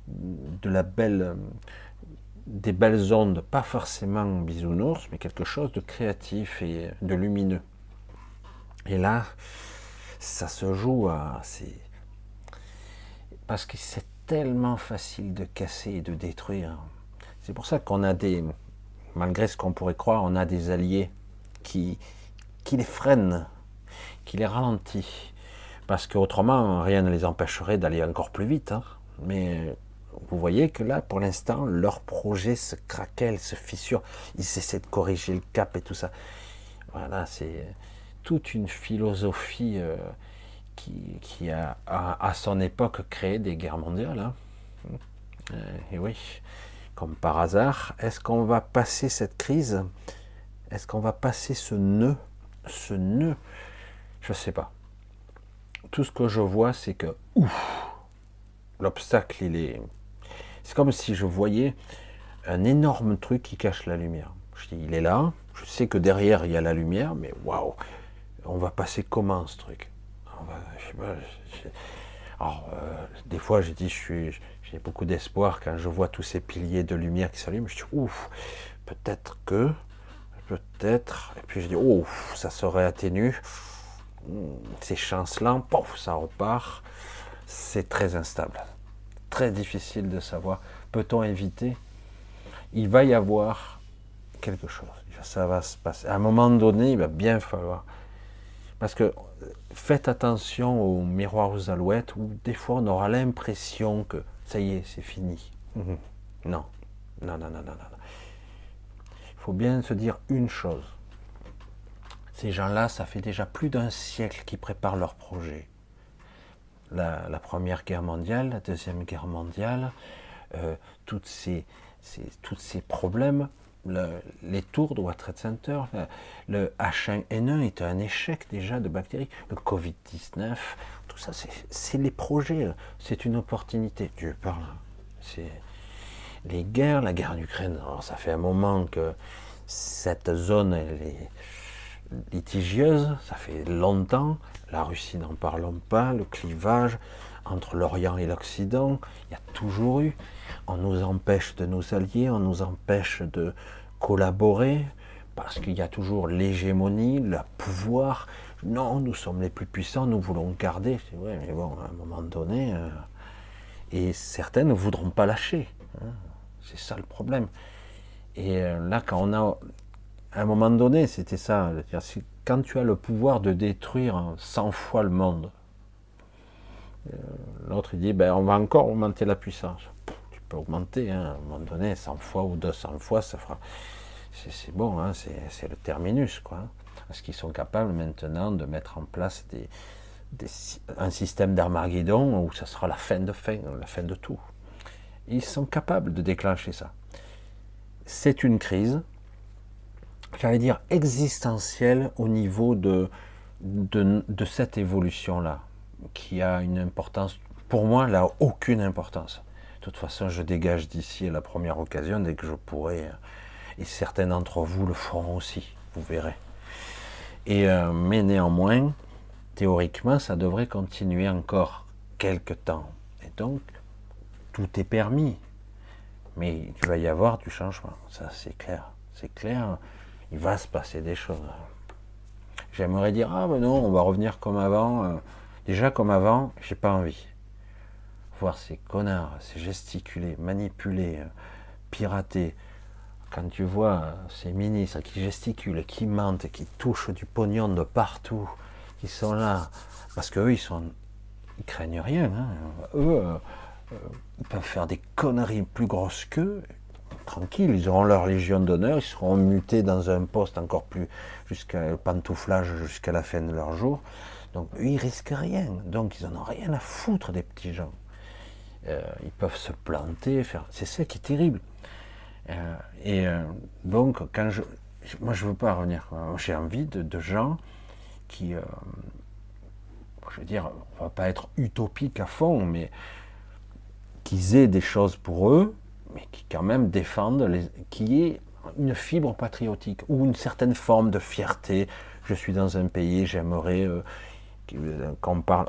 Speaker 1: de la belle. des belles ondes, pas forcément bisounours, mais quelque chose de créatif et de lumineux. Et là, ça se joue à. Parce que c'est tellement facile de casser et de détruire. C'est pour ça qu'on a des, malgré ce qu'on pourrait croire, on a des alliés qui, qui les freinent, qui les ralentissent. Parce qu'autrement, rien ne les empêcherait d'aller encore plus vite. Hein. Mais vous voyez que là, pour l'instant, leur projet se craquelle, se fissure. Ils essaient de corriger le cap et tout ça. Voilà, c'est toute une philosophie euh, qui, a, à, son époque créé des guerres mondiales. Hein. Euh, et oui, comme par hasard, est-ce qu'on va passer cette crise? Est-ce qu'on va passer ce nœud? Ce nœud? Je ne sais pas. Tout ce que je vois, c'est que ouf, l'obstacle, il est. C'est comme si je voyais un énorme truc qui cache la lumière. Je dis, il est là. Je sais que derrière il y a la lumière, mais waouh, on va passer comment ce truc? Alors, euh, des fois, j'ai dit, j'ai beaucoup d'espoir quand je vois tous ces piliers de lumière qui s'allument. Je dis, ouf, peut-être que, peut-être. Et puis je dis, ouf, ça serait atténu. Hmm, c'est chancelant, pouf, ça repart. C'est très instable, très difficile de savoir. Peut-on éviter? Il va y avoir quelque chose. Ça va se passer. À un moment donné, il va bien falloir. Parce que faites attention aux miroirs aux alouettes où des fois on aura l'impression que ça y est, c'est fini. Mhm. Non, non, non, non, non, non. Il faut bien se dire une chose. Ces gens-là, ça fait déjà plus d'un siècle qu'ils préparent leur projet. La, Première Guerre mondiale, la Deuxième Guerre mondiale, euh, toutes ces, ces, tous ces problèmes les tours de World Trade Center, le H1N1 est un échec déjà de bactéries, le Covid-19, tout ça, c'est les projets, c'est une opportunité. Dieu parle. C'est les guerres, la guerre en Ukraine, alors ça fait un moment que cette zone elle est litigieuse, ça fait longtemps. La Russie, n'en parlons pas, le clivage entre l'Orient et l'Occident, il y a toujours eu. On nous empêche de nous allier, on nous empêche de collaborer, parce qu'il y a toujours l'hégémonie, le pouvoir. Non, nous sommes les plus puissants, nous voulons garder. Ouais, mais bon, à un moment donné, euh, et certains ne voudront pas lâcher. Hein. C'est ça le problème. Et euh, là, quand on a, à un moment donné, c'était ça. Quand tu as le pouvoir de détruire 100 fois le monde, l'autre il dit, ben, on va encore augmenter la puissance. Tu peux augmenter, hein, à un moment donné, 100 fois ou 200 fois, ça fera. C'est bon, hein, c'est le terminus, quoi. Parce qu'ils sont capables maintenant de mettre en place un système d'Armageddon où ça sera la fin de fin, la fin de tout. Ils sont capables de déclencher ça. C'est une crise, j'allais dire existentielle au niveau de cette évolution-là, qui a une importance, pour moi, elle n'a aucune importance. De toute façon, je dégage d'ici à la première occasion dès que je pourrai, et certains d'entre vous le feront aussi, vous verrez. Et, euh, mais néanmoins, théoriquement, ça devrait continuer encore quelques temps. Et donc, tout est permis. Mais il va y avoir du changement, ça c'est clair. C'est clair, il va se passer des choses. J'aimerais dire, ah ben non, on va revenir comme avant. Euh, déjà comme avant, j'ai pas envie. Voir ces connards, ces gesticulés, manipulés, euh, pirater, quand tu vois ces ministres qui gesticulent, qui mentent, qui touchent du pognon de partout, qui sont là, parce qu'eux, ils sont, ils craignent rien. Hein. Eux, euh, euh, ils peuvent faire des conneries plus grosses qu'eux, tranquille, ils auront leur légion d'honneur, ils seront mutés dans un poste encore plus jusqu'à pantouflage jusqu'à la fin de leur jour. Donc eux, ils risquent rien. Donc ils en ont rien à foutre des petits gens. Euh, ils peuvent se planter, faire. C'est ça qui est terrible. Euh, et euh, donc, quand je, moi, je veux pas revenir. J'ai envie de, gens qui, je veux dire, on va pas être utopique à fond, mais qu'ils aient des choses pour eux, mais qui quand même défendent, les, qui est une fibre patriotique ou une certaine forme de fierté. Je suis dans un pays, j'aimerais qu'on parle.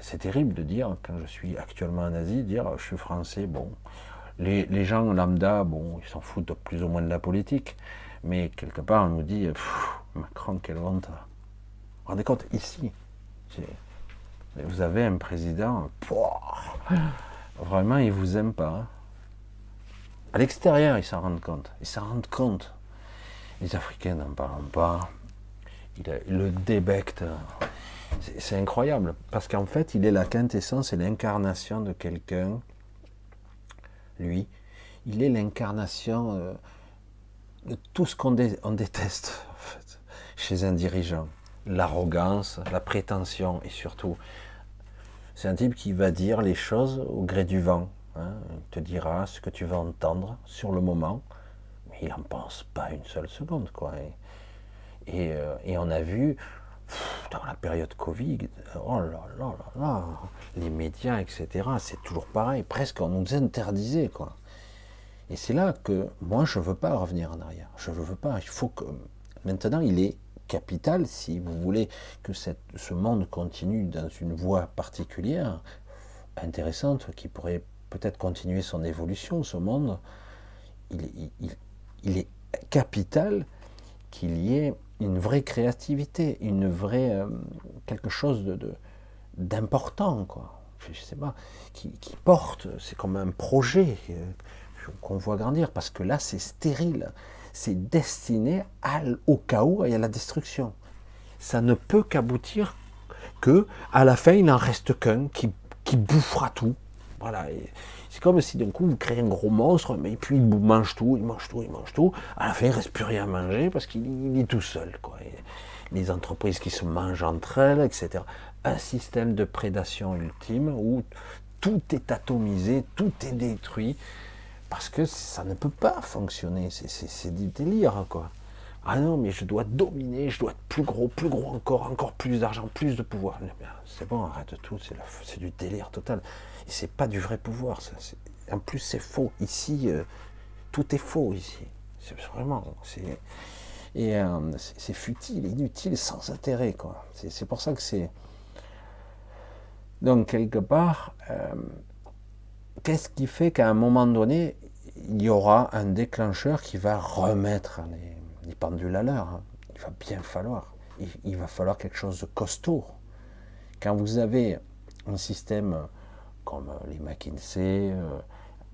Speaker 1: c'est terrible de dire, quand je suis actuellement en Asie, dire je suis français, bon, les, gens lambda, bon, ils s'en foutent plus ou moins de la politique, mais quelque part, on nous dit, Macron, quelle honte. Vous vous rendez compte, ici, vous avez un président, vraiment, il vous aime pas. Hein. À l'extérieur, ils s'en rendent compte. Ils s'en rendent compte. Les Africains n'en parlent pas. Il, le débecte. C'est incroyable, parce qu'en fait, il est la quintessence et l'incarnation de quelqu'un lui, il est l'incarnation euh, de tout ce qu'on déteste chez un dirigeant. L'arrogance, la prétention et surtout, c'est un type qui va dire les choses au gré du vent. Hein. Il te dira ce que tu vas entendre sur le moment, mais il n'en pense pas une seule seconde. Quoi. Et, euh, et on a vu, dans la période Covid, oh là là là là, les médias, etc., c'est toujours pareil, presque on nous interdisait, quoi. Et c'est là que moi, je ne veux pas revenir en arrière. Je ne veux pas. Il faut que. Maintenant, il est capital, si vous voulez que cette, ce monde continue dans une voie particulière, intéressante, qui pourrait peut-être continuer son évolution, ce monde, il, est capital qu'il y ait une vraie créativité, une vraie euh, quelque chose d'important, quoi. Je sais pas, qui, porte, c'est comme un projet euh, qu'on voit grandir, parce que là, c'est stérile, c'est destiné au chaos et à la destruction. Ça ne peut qu'aboutir que, à la fin, il n'en reste qu'un qui, qui bouffera tout. Voilà. C'est comme si d'un coup vous créez un gros monstre, mais puis il mange tout, il mange tout, il mange tout. À la fin, il ne reste plus rien à manger parce qu'il est tout seul. Les entreprises qui se mangent entre elles, etc. Un système de prédation ultime où tout est atomisé, tout est détruit, parce que ça ne peut pas fonctionner. C'est du délire, quoi. Ah non, mais je dois dominer, je dois être plus gros, plus gros encore, encore plus d'argent, plus de pouvoir. C'est bon, arrête tout, c'est du délire total. C'est pas du vrai pouvoir. Ça. En plus, c'est faux. Ici, euh, tout est faux ici. C'est vraiment, c'est et euh, c'est futile, inutile, sans intérêt, quoi. C'est pour ça que c'est. Donc quelque part, euh, qu'est-ce qui fait qu'à un moment donné, il y aura un déclencheur qui va remettre les, pendules à l'heure. Hein. Il va bien falloir. Il, va falloir quelque chose de costaud. Quand vous avez un système comme les McKinsey, euh,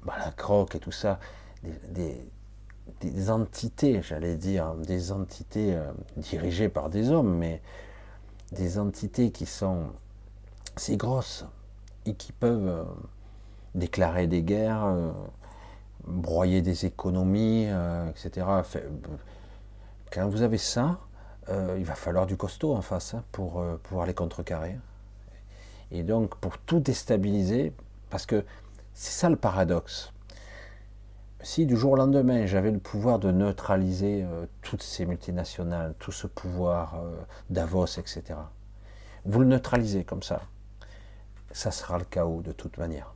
Speaker 1: Balacroc et tout ça, des, entités, j'allais dire, des entités euh, dirigées par des hommes, mais des entités qui sont assez grosses et qui peuvent euh, déclarer des guerres, broyer des économies, etc. Quand vous avez ça, il va falloir du costaud en face hein, pour pouvoir les contrecarrer. Et donc, pour tout déstabiliser, parce que c'est ça le paradoxe. Si du jour au lendemain, j'avais le pouvoir de neutraliser euh, toutes ces multinationales, tout ce pouvoir euh, Davos, etc., vous le neutralisez comme ça, ça sera le chaos de toute manière.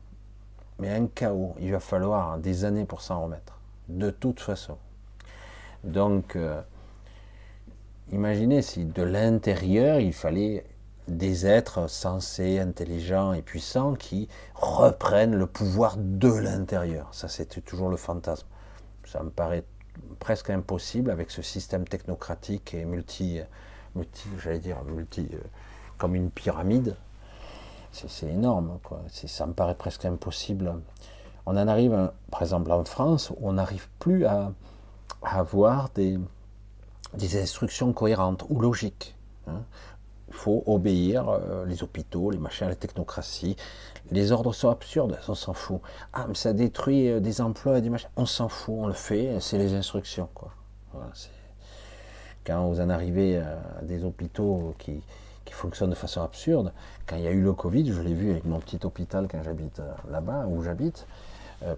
Speaker 1: Mais un chaos, il va falloir des années pour s'en remettre, de toute façon. Donc, euh, imaginez si de l'intérieur, il fallait des êtres sensés, intelligents et puissants qui reprennent le pouvoir de l'intérieur. Ça, c'était toujours le fantasme. Ça me paraît presque impossible avec ce système technocratique et multi, multi j'allais dire, multi, euh, comme une pyramide. C'est énorme, quoi. Ça me paraît presque impossible. On en arrive, par exemple en France, où on n'arrive plus à, avoir des, des instructions cohérentes ou logiques. Hein. Il faut obéir, euh, les hôpitaux, les machins, la technocratie. Les ordres sont absurdes, on s'en fout. Ah, mais ça détruit euh, des emplois et des machins. On s'en fout, on le fait, c'est les instructions. Quoi. quand vous en arrivez à des hôpitaux qui, fonctionnent de façon absurde, quand il y a eu le Covid, je l'ai vu avec mon petit hôpital quand j'habite euh, là-bas, où j'habite,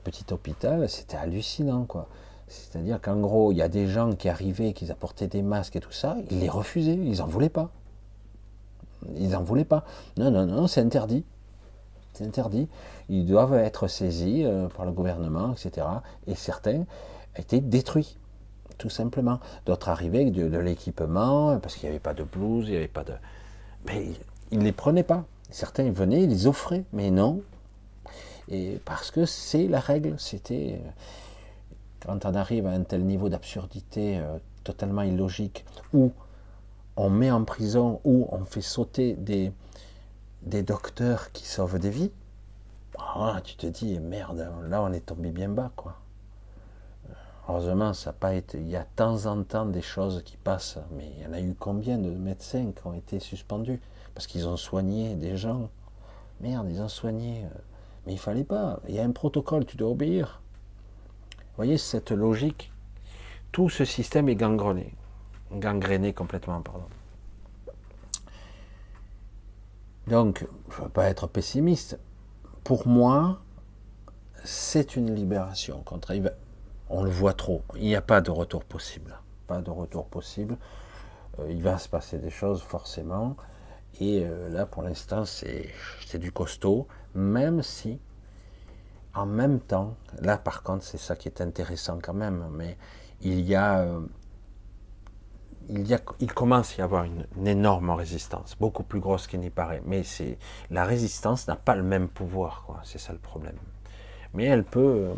Speaker 1: petit hôpital, c'était hallucinant. quoi. C'est-à-dire qu'en gros, il y a des gens qui arrivaient, qui apportaient des masques et tout ça, ils les refusaient, ils n'en voulaient pas. Ils n'en voulaient pas. Non, non, non, c'est interdit. C'est interdit. Ils doivent être saisis euh, par le gouvernement, etc. Et certains étaient détruits, tout simplement. D'autres arrivaient avec de, l'équipement, parce qu'il n'y avait pas de blouse, il n'y avait pas de. Mais ils ne les prenaient pas. Certains venaient, ils les offraient, mais non. Et parce que c'est la règle. C'était. Euh, quand on arrive à un tel niveau d'absurdité euh, totalement illogique, où on met en prison ou on fait sauter des, docteurs qui sauvent des vies, ah, tu te dis, merde, là on est tombé bien bas, quoi. Heureusement, ça n'a pas été. Il y a de temps en temps des choses qui passent, mais il y en a eu combien de médecins qui ont été suspendus parce qu'ils ont soigné des gens? Merde, ils ont soigné. Mais il fallait pas. Il y a un protocole, tu dois obéir. Vous voyez cette logique? Tout ce système est gangrené gangréné complètement, pardon. Donc, je ne veux pas être pessimiste. Pour moi, c'est une libération. On le voit trop. Il n'y a pas de retour possible. Pas de retour possible. Euh, il va se passer des choses forcément. Et euh, là, pour l'instant, c'est du costaud. Même si, en même temps, là par contre, c'est ça qui est intéressant quand même. Mais il y a euh, il, commence à y avoir une, énorme résistance, beaucoup plus grosse qu'il n'y paraît. Mais c'est la résistance n'a pas le même pouvoir. C'est ça le problème. Mais elle peut, euh,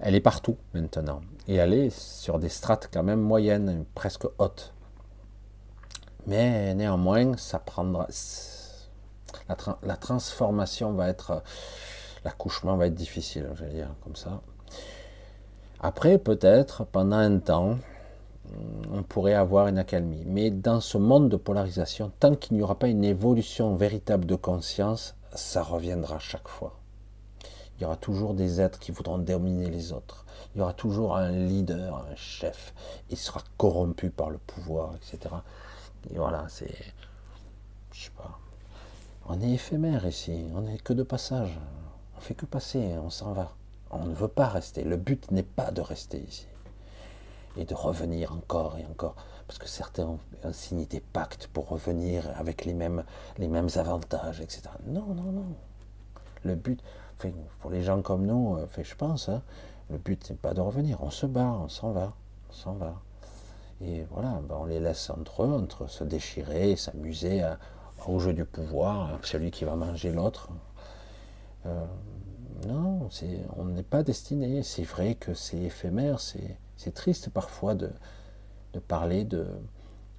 Speaker 1: elle est partout maintenant, et elle est sur des strates quand même moyennes, presque hautes. Mais néanmoins, ça prendra. La, la transformation va être, l'accouchement va être difficile, je vais dire comme ça. Après, peut-être, pendant un temps, on pourrait avoir une accalmie. Mais dans ce monde de polarisation, tant qu'il n'y aura pas une évolution véritable de conscience, ça reviendra chaque fois. Il y aura toujours des êtres qui voudront dominer les autres. Il y aura toujours un leader, un chef. Il sera corrompu par le pouvoir, etc. Et voilà, c'est. Je sais pas. On est éphémère ici. On n'est que de passage. On fait que passer. On s'en va. On ne veut pas rester. Le but n'est pas de rester ici et de revenir encore et encore. Parce que certains ont signé des pactes pour revenir avec les mêmes, les mêmes avantages, etc. Non, non, non. Le but, pour les gens comme nous, euh, je pense, hein, Le but n'est pas de revenir, on se bat, on s'en va, on s'en va. Et voilà, ben, on les laisse entre eux, entre se déchirer, s'amuser au jeu du pouvoir, celui qui va manger l'autre. Euh, non, on n'est pas destiné. C'est vrai que c'est éphémère, c'est triste parfois de, de parler de,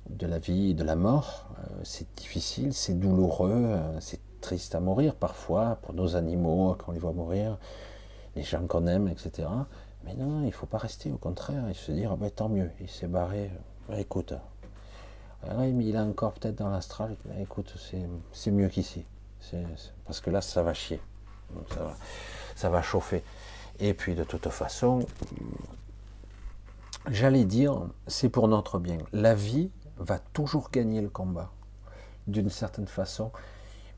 Speaker 1: de la vie et de la mort. Euh, c'est difficile, c'est douloureux, euh, c'est triste à mourir parfois pour nos animaux quand on les voit mourir, les gens qu'on aime, etc. Mais non, il ne faut pas rester, au contraire, et se dire, ah ben, tant mieux, il s'est barré, ben, écoute, mais il est encore peut-être dans l'astral, ben, écoute, c'est mieux qu'ici. Parce que là, ça va chier, ça va, ça va chauffer. Et puis de toute façon, j'allais dire, c'est pour notre bien. La vie va toujours gagner le combat, d'une certaine façon,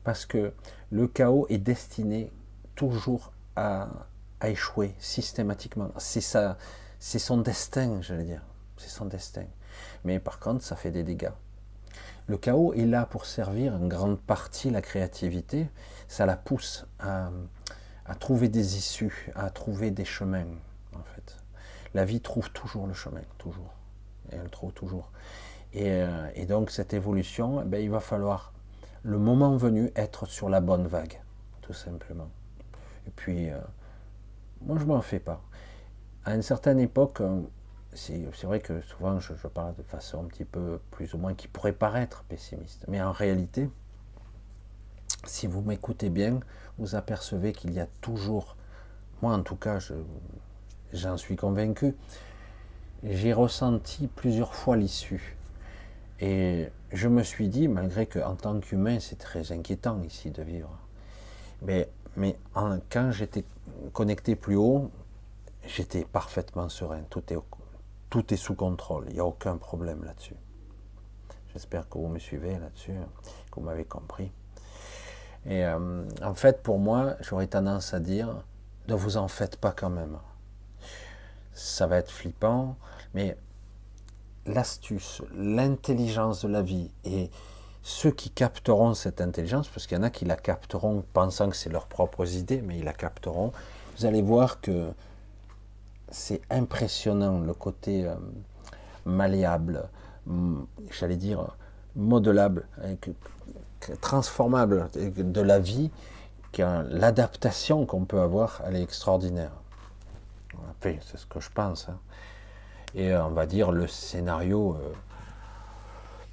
Speaker 1: parce que le chaos est destiné toujours à, échouer systématiquement. C'est ça, c'est son destin, j'allais dire. C'est son destin. Mais par contre, ça fait des dégâts. Le chaos est là pour servir en grande partie la créativité. Ça la pousse à, trouver des issues, à trouver des chemins. La vie trouve toujours le chemin, toujours. Et elle trouve toujours. Euh, et, donc cette évolution, eh ben, il va falloir, le moment venu, être sur la bonne vague, tout simplement. Et puis, euh, moi je m'en fais pas. À une certaine époque, euh, c'est vrai que souvent je, parle de façon un petit peu plus ou moins qui pourrait paraître pessimiste. Mais en réalité, si vous m'écoutez bien, vous apercevez qu'il y a toujours, moi en tout cas, j'en suis convaincu, j'ai ressenti plusieurs fois l'issue. Et je me suis dit, malgré que en tant qu'humain, c'est très inquiétant ici de vivre, mais, mais quand j'étais connecté plus haut, j'étais parfaitement serein. Tout est, tout est sous contrôle. Il n'y a aucun problème là-dessus. J'espère que vous me suivez là-dessus, que vous m'avez compris. Et euh, en fait, pour moi, j'aurais tendance à dire, ne vous en faites pas quand même. Ça va être flippant, mais l'astuce, l'intelligence de la vie et ceux qui capteront cette intelligence, parce qu'il y en a qui la capteront pensant que c'est leurs propres idées, mais ils la capteront, vous allez voir que c'est impressionnant le côté euh, malléable, j'allais dire modelable, transformable de la vie, l'adaptation qu'on peut avoir, elle est extraordinaire. C'est ce que je pense. Hein et euh, on va dire le scénario euh,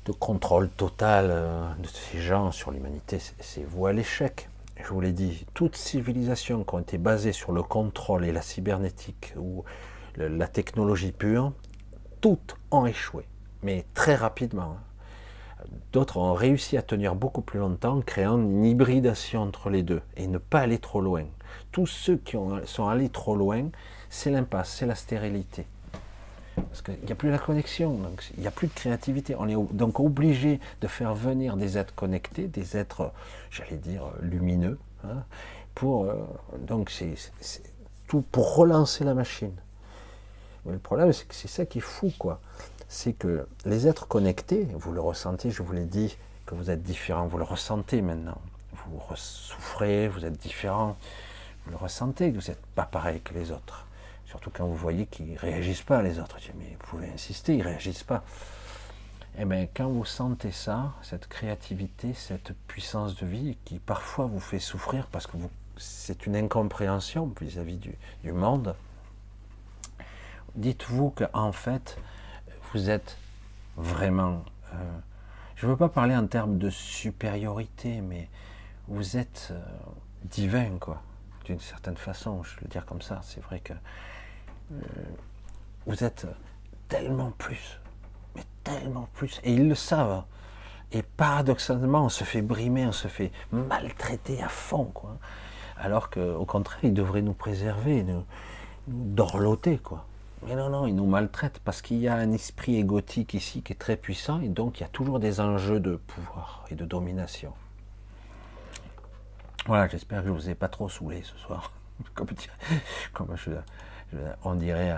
Speaker 1: de contrôle total euh, de ces gens sur l'humanité, c'est voué à l'échec. Je vous l'ai dit, toutes civilisations qui ont été basées sur le contrôle et la cybernétique ou la technologie pure, toutes ont échoué, mais très rapidement. Hein. D'autres ont réussi à tenir beaucoup plus longtemps, créant une hybridation entre les deux et ne pas aller trop loin. Tous ceux qui sont allés trop loin, c'est l'impasse, c'est la stérilité. Parce qu'il n'y a plus la connexion, il n'y a plus de créativité. On est donc obligé de faire venir des êtres connectés, des êtres, j'allais dire, lumineux, hein, pour, euh, donc c'est tout pour relancer la machine. Le problème, c'est que c'est ça qui est fou, quoi. C'est que les êtres connectés, vous le ressentez, je vous l'ai dit, que vous êtes différents, vous le ressentez maintenant. Vous souffrez, vous êtes différents, vous le ressentez, que vous n'êtes pas pareil que les autres. Surtout quand vous voyez qu'ils ne réagissent pas, les autres. mais vous pouvez insister, ils ne réagissent pas. Eh bien, quand vous sentez ça, cette créativité, cette puissance de vie qui parfois vous fait souffrir parce que c'est une incompréhension vis-à-vis du, monde, dites-vous qu'en fait, vous êtes vraiment. Euh, je ne veux pas parler en termes de supériorité, mais vous êtes euh, divin, quoi, d'une certaine façon. Je veux le dire comme ça. C'est vrai que vous êtes tellement plus, mais tellement plus, et ils le savent. Et paradoxalement, on se fait brimer, on se fait maltraiter à fond, quoi. Alors qu'au contraire, ils devraient nous préserver, nous, dorloter, quoi. Mais non, non, ils nous maltraitent parce qu'il y a un esprit égotique ici qui est très puissant et donc il y a toujours des enjeux de pouvoir et de domination. Voilà, j'espère que je ne vous ai pas trop saoulé ce soir. comme, comme je, on dirait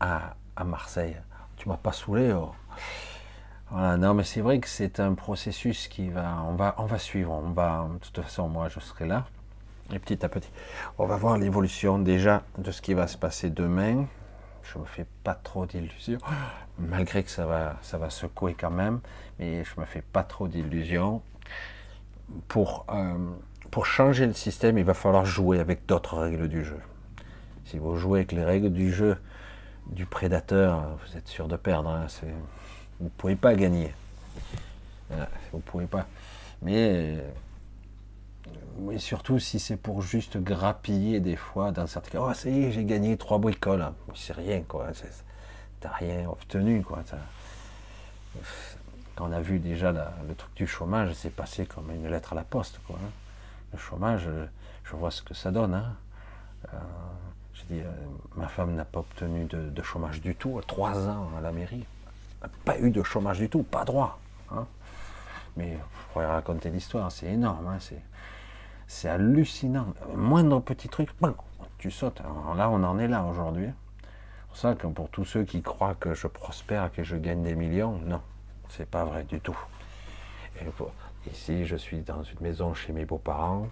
Speaker 1: à, Marseille. Tu m'as pas saoulé. Oh. Non, mais c'est vrai que c'est un processus qui va, on va, on va suivre. On va, de toute façon, moi, je serai là. Et petit à petit, on va voir l'évolution déjà de ce qui va se passer demain. Je me fais pas trop d'illusions, malgré que ça va, ça va secouer quand même, mais je me fais pas trop d'illusions. Pour, euh, pour changer le système, il va falloir jouer avec d'autres règles du jeu. Si vous jouez avec les règles du jeu du prédateur, vous êtes sûr de perdre. Hein, vous ne pouvez pas gagner. Vous ne pouvez pas. Mais surtout si c'est pour juste grappiller des fois, dans certains cas, oh ça y est, j'ai gagné trois bricoles. C'est rien, quoi. T'as rien obtenu, quoi. Quand on a vu déjà le truc du chômage, c'est passé comme une lettre à la poste, quoi. Hein. Le chômage, je vois ce que ça donne. Hein. Euh, euh, ma femme n'a pas obtenu de, chômage du tout, trois ans à la mairie. Pas eu de chômage du tout, pas droit. Hein. Mais je pourrais raconter l'histoire, c'est énorme. Hein, c'est c'est hallucinant. Moindre petit truc, tu sautes. là, on en est là aujourd'hui. C'est pour ça que pour tous ceux qui croient que je prospère, que je gagne des millions, non, c'est pas vrai du tout. ici, je suis dans une maison chez mes beaux-parents,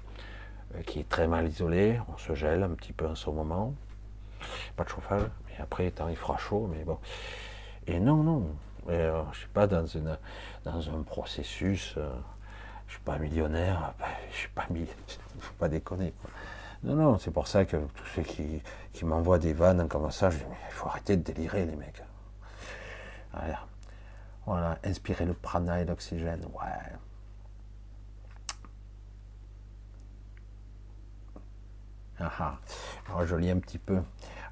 Speaker 1: euh, qui est très mal isolée. On se gèle un petit peu en ce moment. Pas de chauffage, mais après, il fera chaud, mais bon. Et non, non, euh, je suis pas dans, dans un processus. Euh, je suis pas millionnaire, ben, je suis pas millionnaire, faut pas déconner. Non, non, c'est pour ça que tous ceux qui, m'envoient des vannes comme ça, je dis, mais il faut arrêter de délirer, les mecs. Voilà, voilà inspirer le prana et l'oxygène, ouais. Ah, ah. Alors, je lis un petit peu.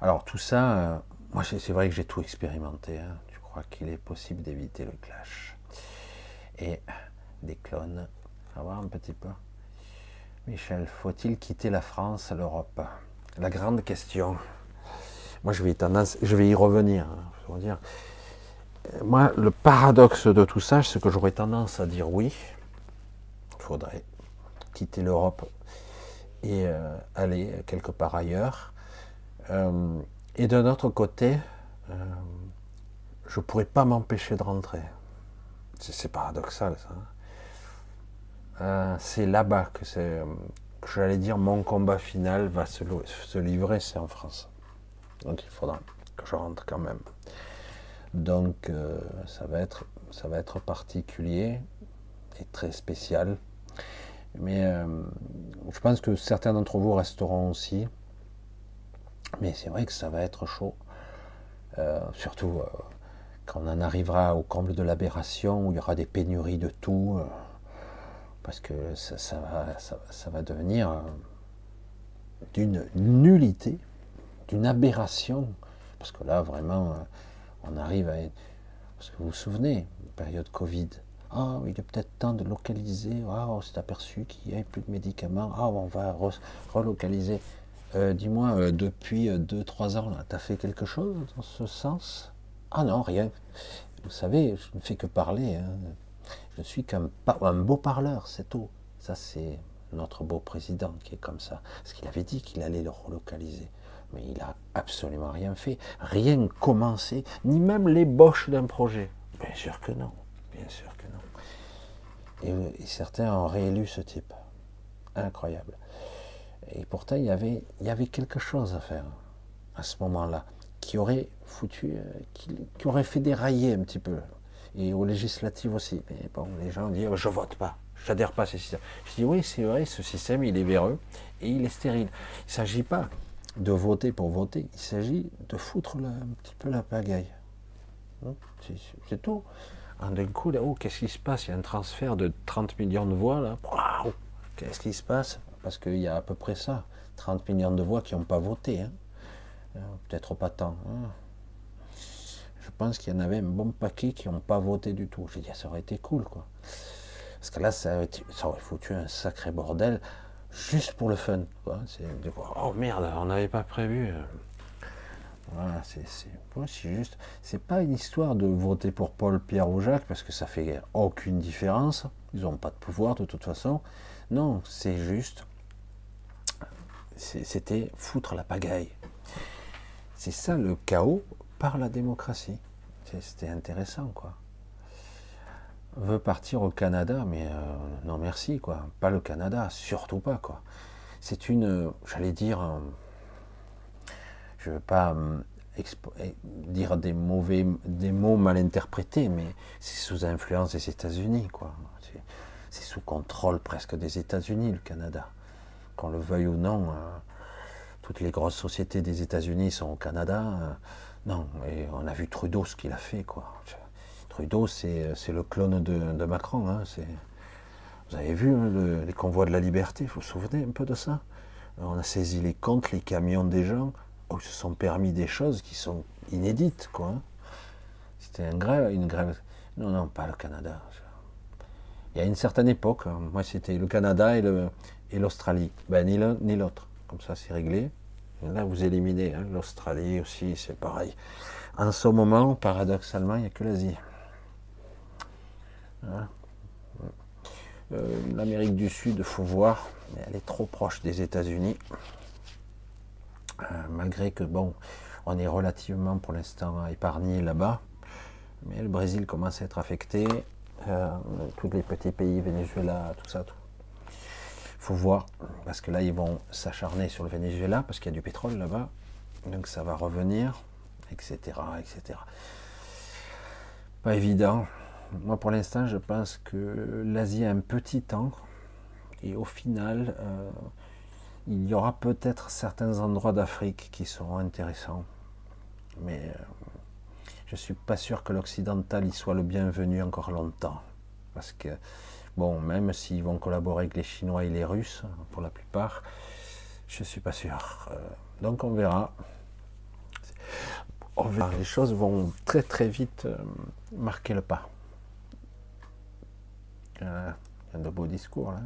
Speaker 1: Alors, tout ça, euh, moi, c'est vrai que j'ai tout expérimenté. Hein. Tu crois qu'il est possible d'éviter le clash Et des clones? Voir un petit peu. Michel, faut-il quitter la France, l'Europe? La grande question. Moi, je vais, tendance, je vais y revenir. Hein. Moi, le paradoxe de tout ça, c'est que j'aurais tendance à dire oui. Il faudrait quitter l'Europe et euh, aller quelque part ailleurs. Euh, et d'un autre côté, euh, je ne pourrais pas m'empêcher de rentrer. C'est paradoxal, ça. Hein. C'est là-bas que c'est, j'allais dire, mon combat final va se, livrer, c'est en France. Donc il faudra que je rentre quand même. Donc ça, va être, ça va être particulier et très spécial. Mais je pense que certains d'entre vous resteront aussi. Mais c'est vrai que ça va être chaud. surtout quand on en arrivera au comble de l'aberration, où il y aura des pénuries de tout parce que ça, va, devenir euh, d'une nullité, d'une aberration, parce que là, vraiment, euh, on arrive à... Parce que vous vous souvenez, période Covid, ah, il est peut-être temps de localiser, ah, on s'est aperçu qu'il n'y avait plus de médicaments, ah, on va relocaliser. Euh, dis-moi, depuis 2-3 ans, tu as fait quelque chose dans ce sens? Ah non, rien. Vous savez, je ne fais que parler. Hein. Je suis qu'un un beau parleur, c'est tout. Ça, c'est notre beau président qui est comme ça. Parce qu'il avait dit qu'il allait le relocaliser. Mais il n'a absolument rien fait. Rien commencé, ni même l'ébauche d'un projet. Bien sûr que non. Bien sûr que non. Et, certains ont réélu ce type. Incroyable. Et pourtant, il y avait, il y avait quelque chose à faire à ce moment-là qui aurait foutu, euh, qui, aurait fait dérailler un petit peu et aux législatives aussi. Mais bon, les gens disent je vote pas, j'adhère pas à ce système. Je dis oui, c'est vrai, ce système il est véreux et il est stérile. Il ne s'agit pas de voter pour voter, il s'agit de foutre un petit peu la pagaille. Hein, c'est tout. D'un coup, là, oh, qu'est-ce qui se passe? Il y a un transfert de 30 millions de voix là. Qu'est-ce qui se passe? Parce qu'il y a à peu près ça, 30 millions de voix qui n'ont pas voté. Hein. Euh, peut-être pas tant. Hein je pense qu'il y en avait un bon paquet qui n'ont pas voté du tout. J'ai dit, ça aurait été cool, quoi. Parce que là, ça aurait, foutu un sacré bordel, juste pour le fun. Oh merde, on n'avait pas prévu. Voilà, c'est juste. C'est pas une histoire de voter pour Paul, Pierre ou Jacques, parce que ça fait aucune différence. Ils n'ont pas de pouvoir de toute façon. Non, c'est juste. C'était foutre la pagaille. C'est ça le chaos par la démocratie. C'était intéressant, quoi. Veut partir au Canada, mais euh, non merci, quoi. Pas le Canada, surtout pas, quoi. c'est une, j'allais dire, je ne veux pas eh, dire des mauvais, des mots mal interprétés, mais c'est sous influence des États-Unis, quoi. C'est sous contrôle presque des États-Unis, le Canada. Qu'on le veuille ou non, toutes les grosses sociétés des États-Unis sont au Canada. non, et on a vu Trudeau ce qu'il a fait, quoi. Trudeau, c'est le clone de, Macron. Hein, vous avez vu hein, les convois de la liberté, vous vous souvenez un peu de ça? On a saisi les comptes, les camions des gens, où ils se sont permis des choses qui sont inédites, quoi. Hein. C'était une grève, une grève. Non, non, pas le Canada. Il y a une certaine époque, hein, moi c'était le Canada et l'Australie. ben, ni l'un ni l'autre. Comme ça, c'est réglé. là, vous éliminez l'Australie aussi, c'est pareil. En ce moment, paradoxalement, il n'y a que l'Asie. Euh, L'Amérique du Sud, il faut voir, mais elle est trop proche des États-Unis. Euh, malgré que, bon, on est relativement pour l'instant épargné là-bas, mais le Brésil commence à être affecté, euh, tous les petits pays, Venezuela, tout ça, tout. faut voir, parce que là, ils vont s'acharner sur le Venezuela, parce qu'il y a du pétrole là-bas, donc ça va revenir, etc., etc. Pas évident, moi, pour l'instant, je pense que l'Asie a un petit temps et au final, euh, il y aura peut-être certains endroits d'Afrique qui seront intéressants. Mais euh, je ne suis pas sûr que l'occidental y soit le bienvenu encore longtemps. Parce que, bon, même s'ils vont collaborer avec les Chinois et les Russes, pour la plupart, je ne suis pas sûr. Euh, donc on verra. On verra. Les choses vont très très vite marquer le pas. Euh, il y a de beaux discours là.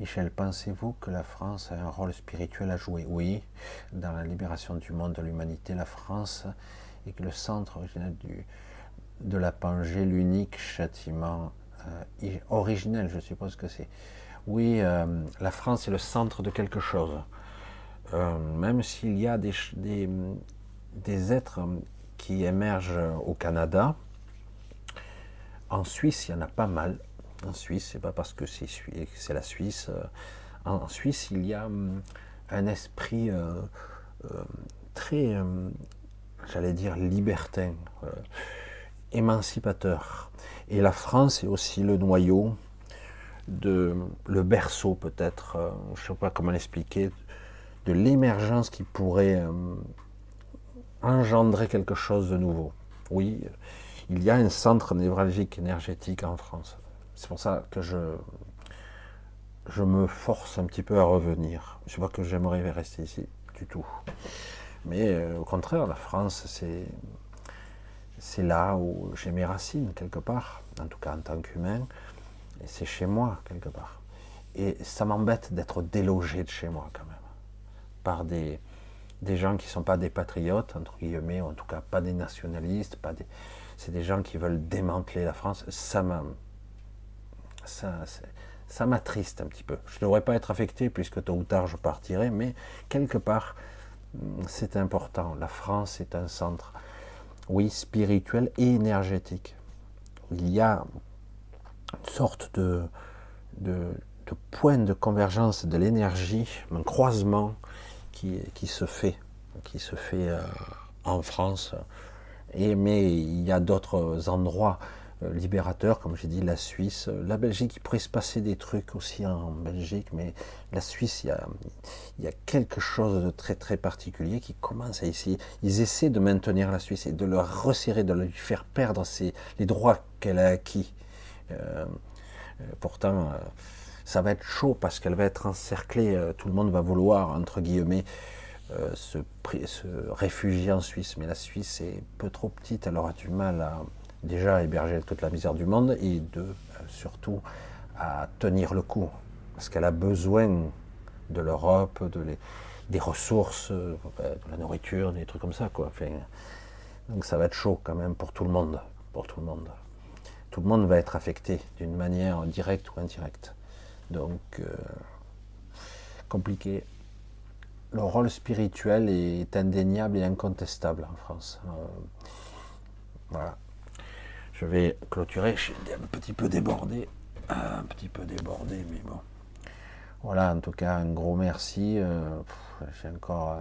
Speaker 1: Michel, pensez-vous que la France a un rôle spirituel à jouer? Oui, dans la libération du monde, de l'humanité, la France est le centre originel du, de la Pangée, l'unique châtiment euh, originel, je suppose que c'est. Oui, euh, la France est le centre de quelque chose. même s'il y a des êtres qui émergent au Canada, en Suisse, il y en a pas mal. En Suisse, c'est pas parce que c'est la Suisse. Euh, en Suisse, il y a hum, un esprit euh, euh, très, j'allais dire, libertin, émancipateur. Et la France est aussi le noyau, de, le berceau peut-être, je ne sais pas comment l'expliquer, de l'émergence qui pourrait engendrer quelque chose de nouveau. Oui, il y a un centre névralgique énergétique en France. C'est pour ça que je, je me force un petit peu à revenir. Je vois que j'aimerais rester ici du tout. Mais euh, au contraire, la France, c'est, c'est là où j'ai mes racines quelque part, en tout cas en tant qu'humain, c'est chez moi quelque part. Et ça m'embête d'être délogé de chez moi quand même, par des, des gens qui ne sont pas des patriotes, entre guillemets, ou en tout cas pas des nationalistes, pas des, c'est des gens qui veulent démanteler la France. Ça ça, m'attriste un petit peu. Je ne devrais pas être affecté puisque tôt ou tard je partirai, mais quelque part, c'est important. La France est un centre, oui, spirituel et énergétique. Il y a une sorte de, de, point de convergence de l'énergie, un croisement qui, se fait, qui se fait euh, en France mais il y a d'autres endroits euh, libérateurs, comme j'ai dit, la Suisse, la Belgique, il pourrait se passer des trucs aussi en Belgique, mais la Suisse, il y a, quelque chose de très très particulier qui commence à essayer. Ils essaient de maintenir la Suisse et de le resserrer, de lui faire perdre les droits qu'elle a acquis. Euh, euh, pourtant, ça va être chaud parce qu'elle va être encerclée, tout le monde va vouloir, entre guillemets, euh, se, réfugier en Suisse. Mais la Suisse est peu trop petite, elle aura du mal à déjà héberger toute la misère du monde et de, euh, surtout à tenir le coup. Parce qu'elle a besoin de l'Europe, de des ressources, euh, de la nourriture, des trucs comme ça. Donc ça va être chaud quand même pour tout le monde. Pour tout le monde. Tout le monde va être affecté d'une manière directe ou indirecte. Donc, compliqué le rôle spirituel est indéniable et incontestable en France. Euh, voilà. Je vais clôturer. Je suis un petit peu débordé. Un petit peu débordé, mais bon. Voilà, en tout cas, un gros merci. J'ai encore.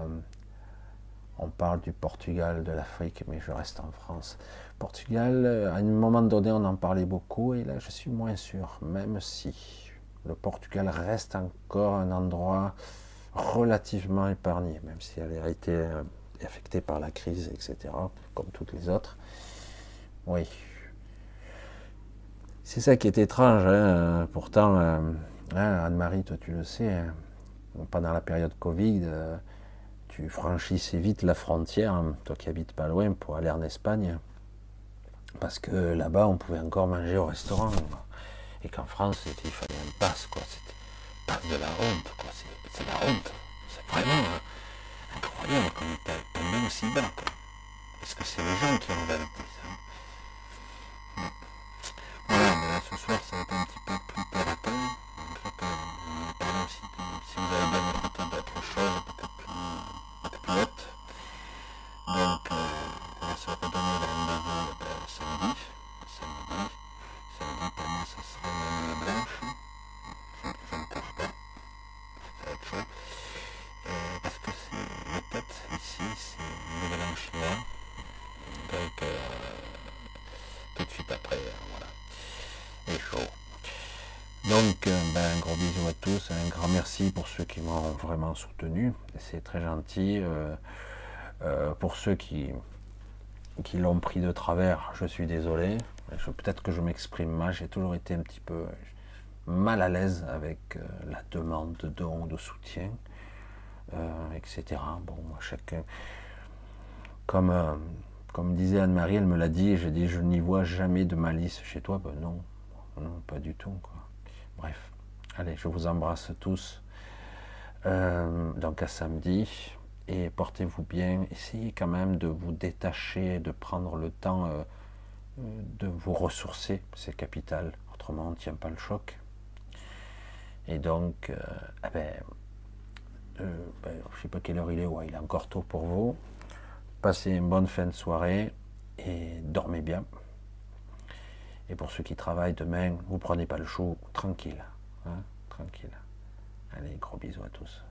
Speaker 1: on parle du Portugal, de l'Afrique, mais je reste en France. Portugal, à un moment donné, on en parlait beaucoup, et là, je suis moins sûr, même si le Portugal reste encore un endroit relativement épargné, même si elle a été euh, affectée par la crise, etc., comme toutes les autres. Oui. C'est ça qui est étrange. Hein. Pourtant, euh, hein, Anne-Marie, toi tu le sais, hein. pendant la période Covid, euh, tu franchissais vite la frontière, toi qui habites pas loin, pour aller en Espagne. Parce que là-bas, on pouvait encore manger au restaurant. Et qu'en France, il fallait un passe, quoi. C'était pas de la honte, quoi. C'est la honte. C'est vraiment incroyable qu'on est tombé aussi bas. Parce que c'est les gens qui ont inventé ça. Voilà, mais là, ce soir, ça va être un petit peu plus périton. Donc, on parler aussi de, si vous avez gentil. Euh, pour ceux qui, qui l'ont pris de travers, je suis désolé. Peut-être que je m'exprime mal, j'ai toujours été un petit peu mal à l'aise avec euh, la demande de dons, de soutien, euh, etc. Bon, chacun. Comme, comme disait Anne-Marie, elle me l'a dit, j'ai dit je n'y vois jamais de malice chez toi. Ben non, non, pas du tout. Quoi. Bref, allez, je vous embrasse tous. donc à samedi et portez-vous bien. Essayez quand même de vous détacher, de prendre le temps euh, de vous ressourcer, c'est capital. Autrement, on ne tient pas le choc. Et donc, euh, eh ben, euh, ben, je ne sais pas quelle heure il est, ouais, il est encore tôt pour vous. Passez une bonne fin de soirée et dormez bien. Et pour ceux qui travaillent demain, vous prenez pas le chaud, tranquille. Hein, tranquille. Allez, gros bisous à tous.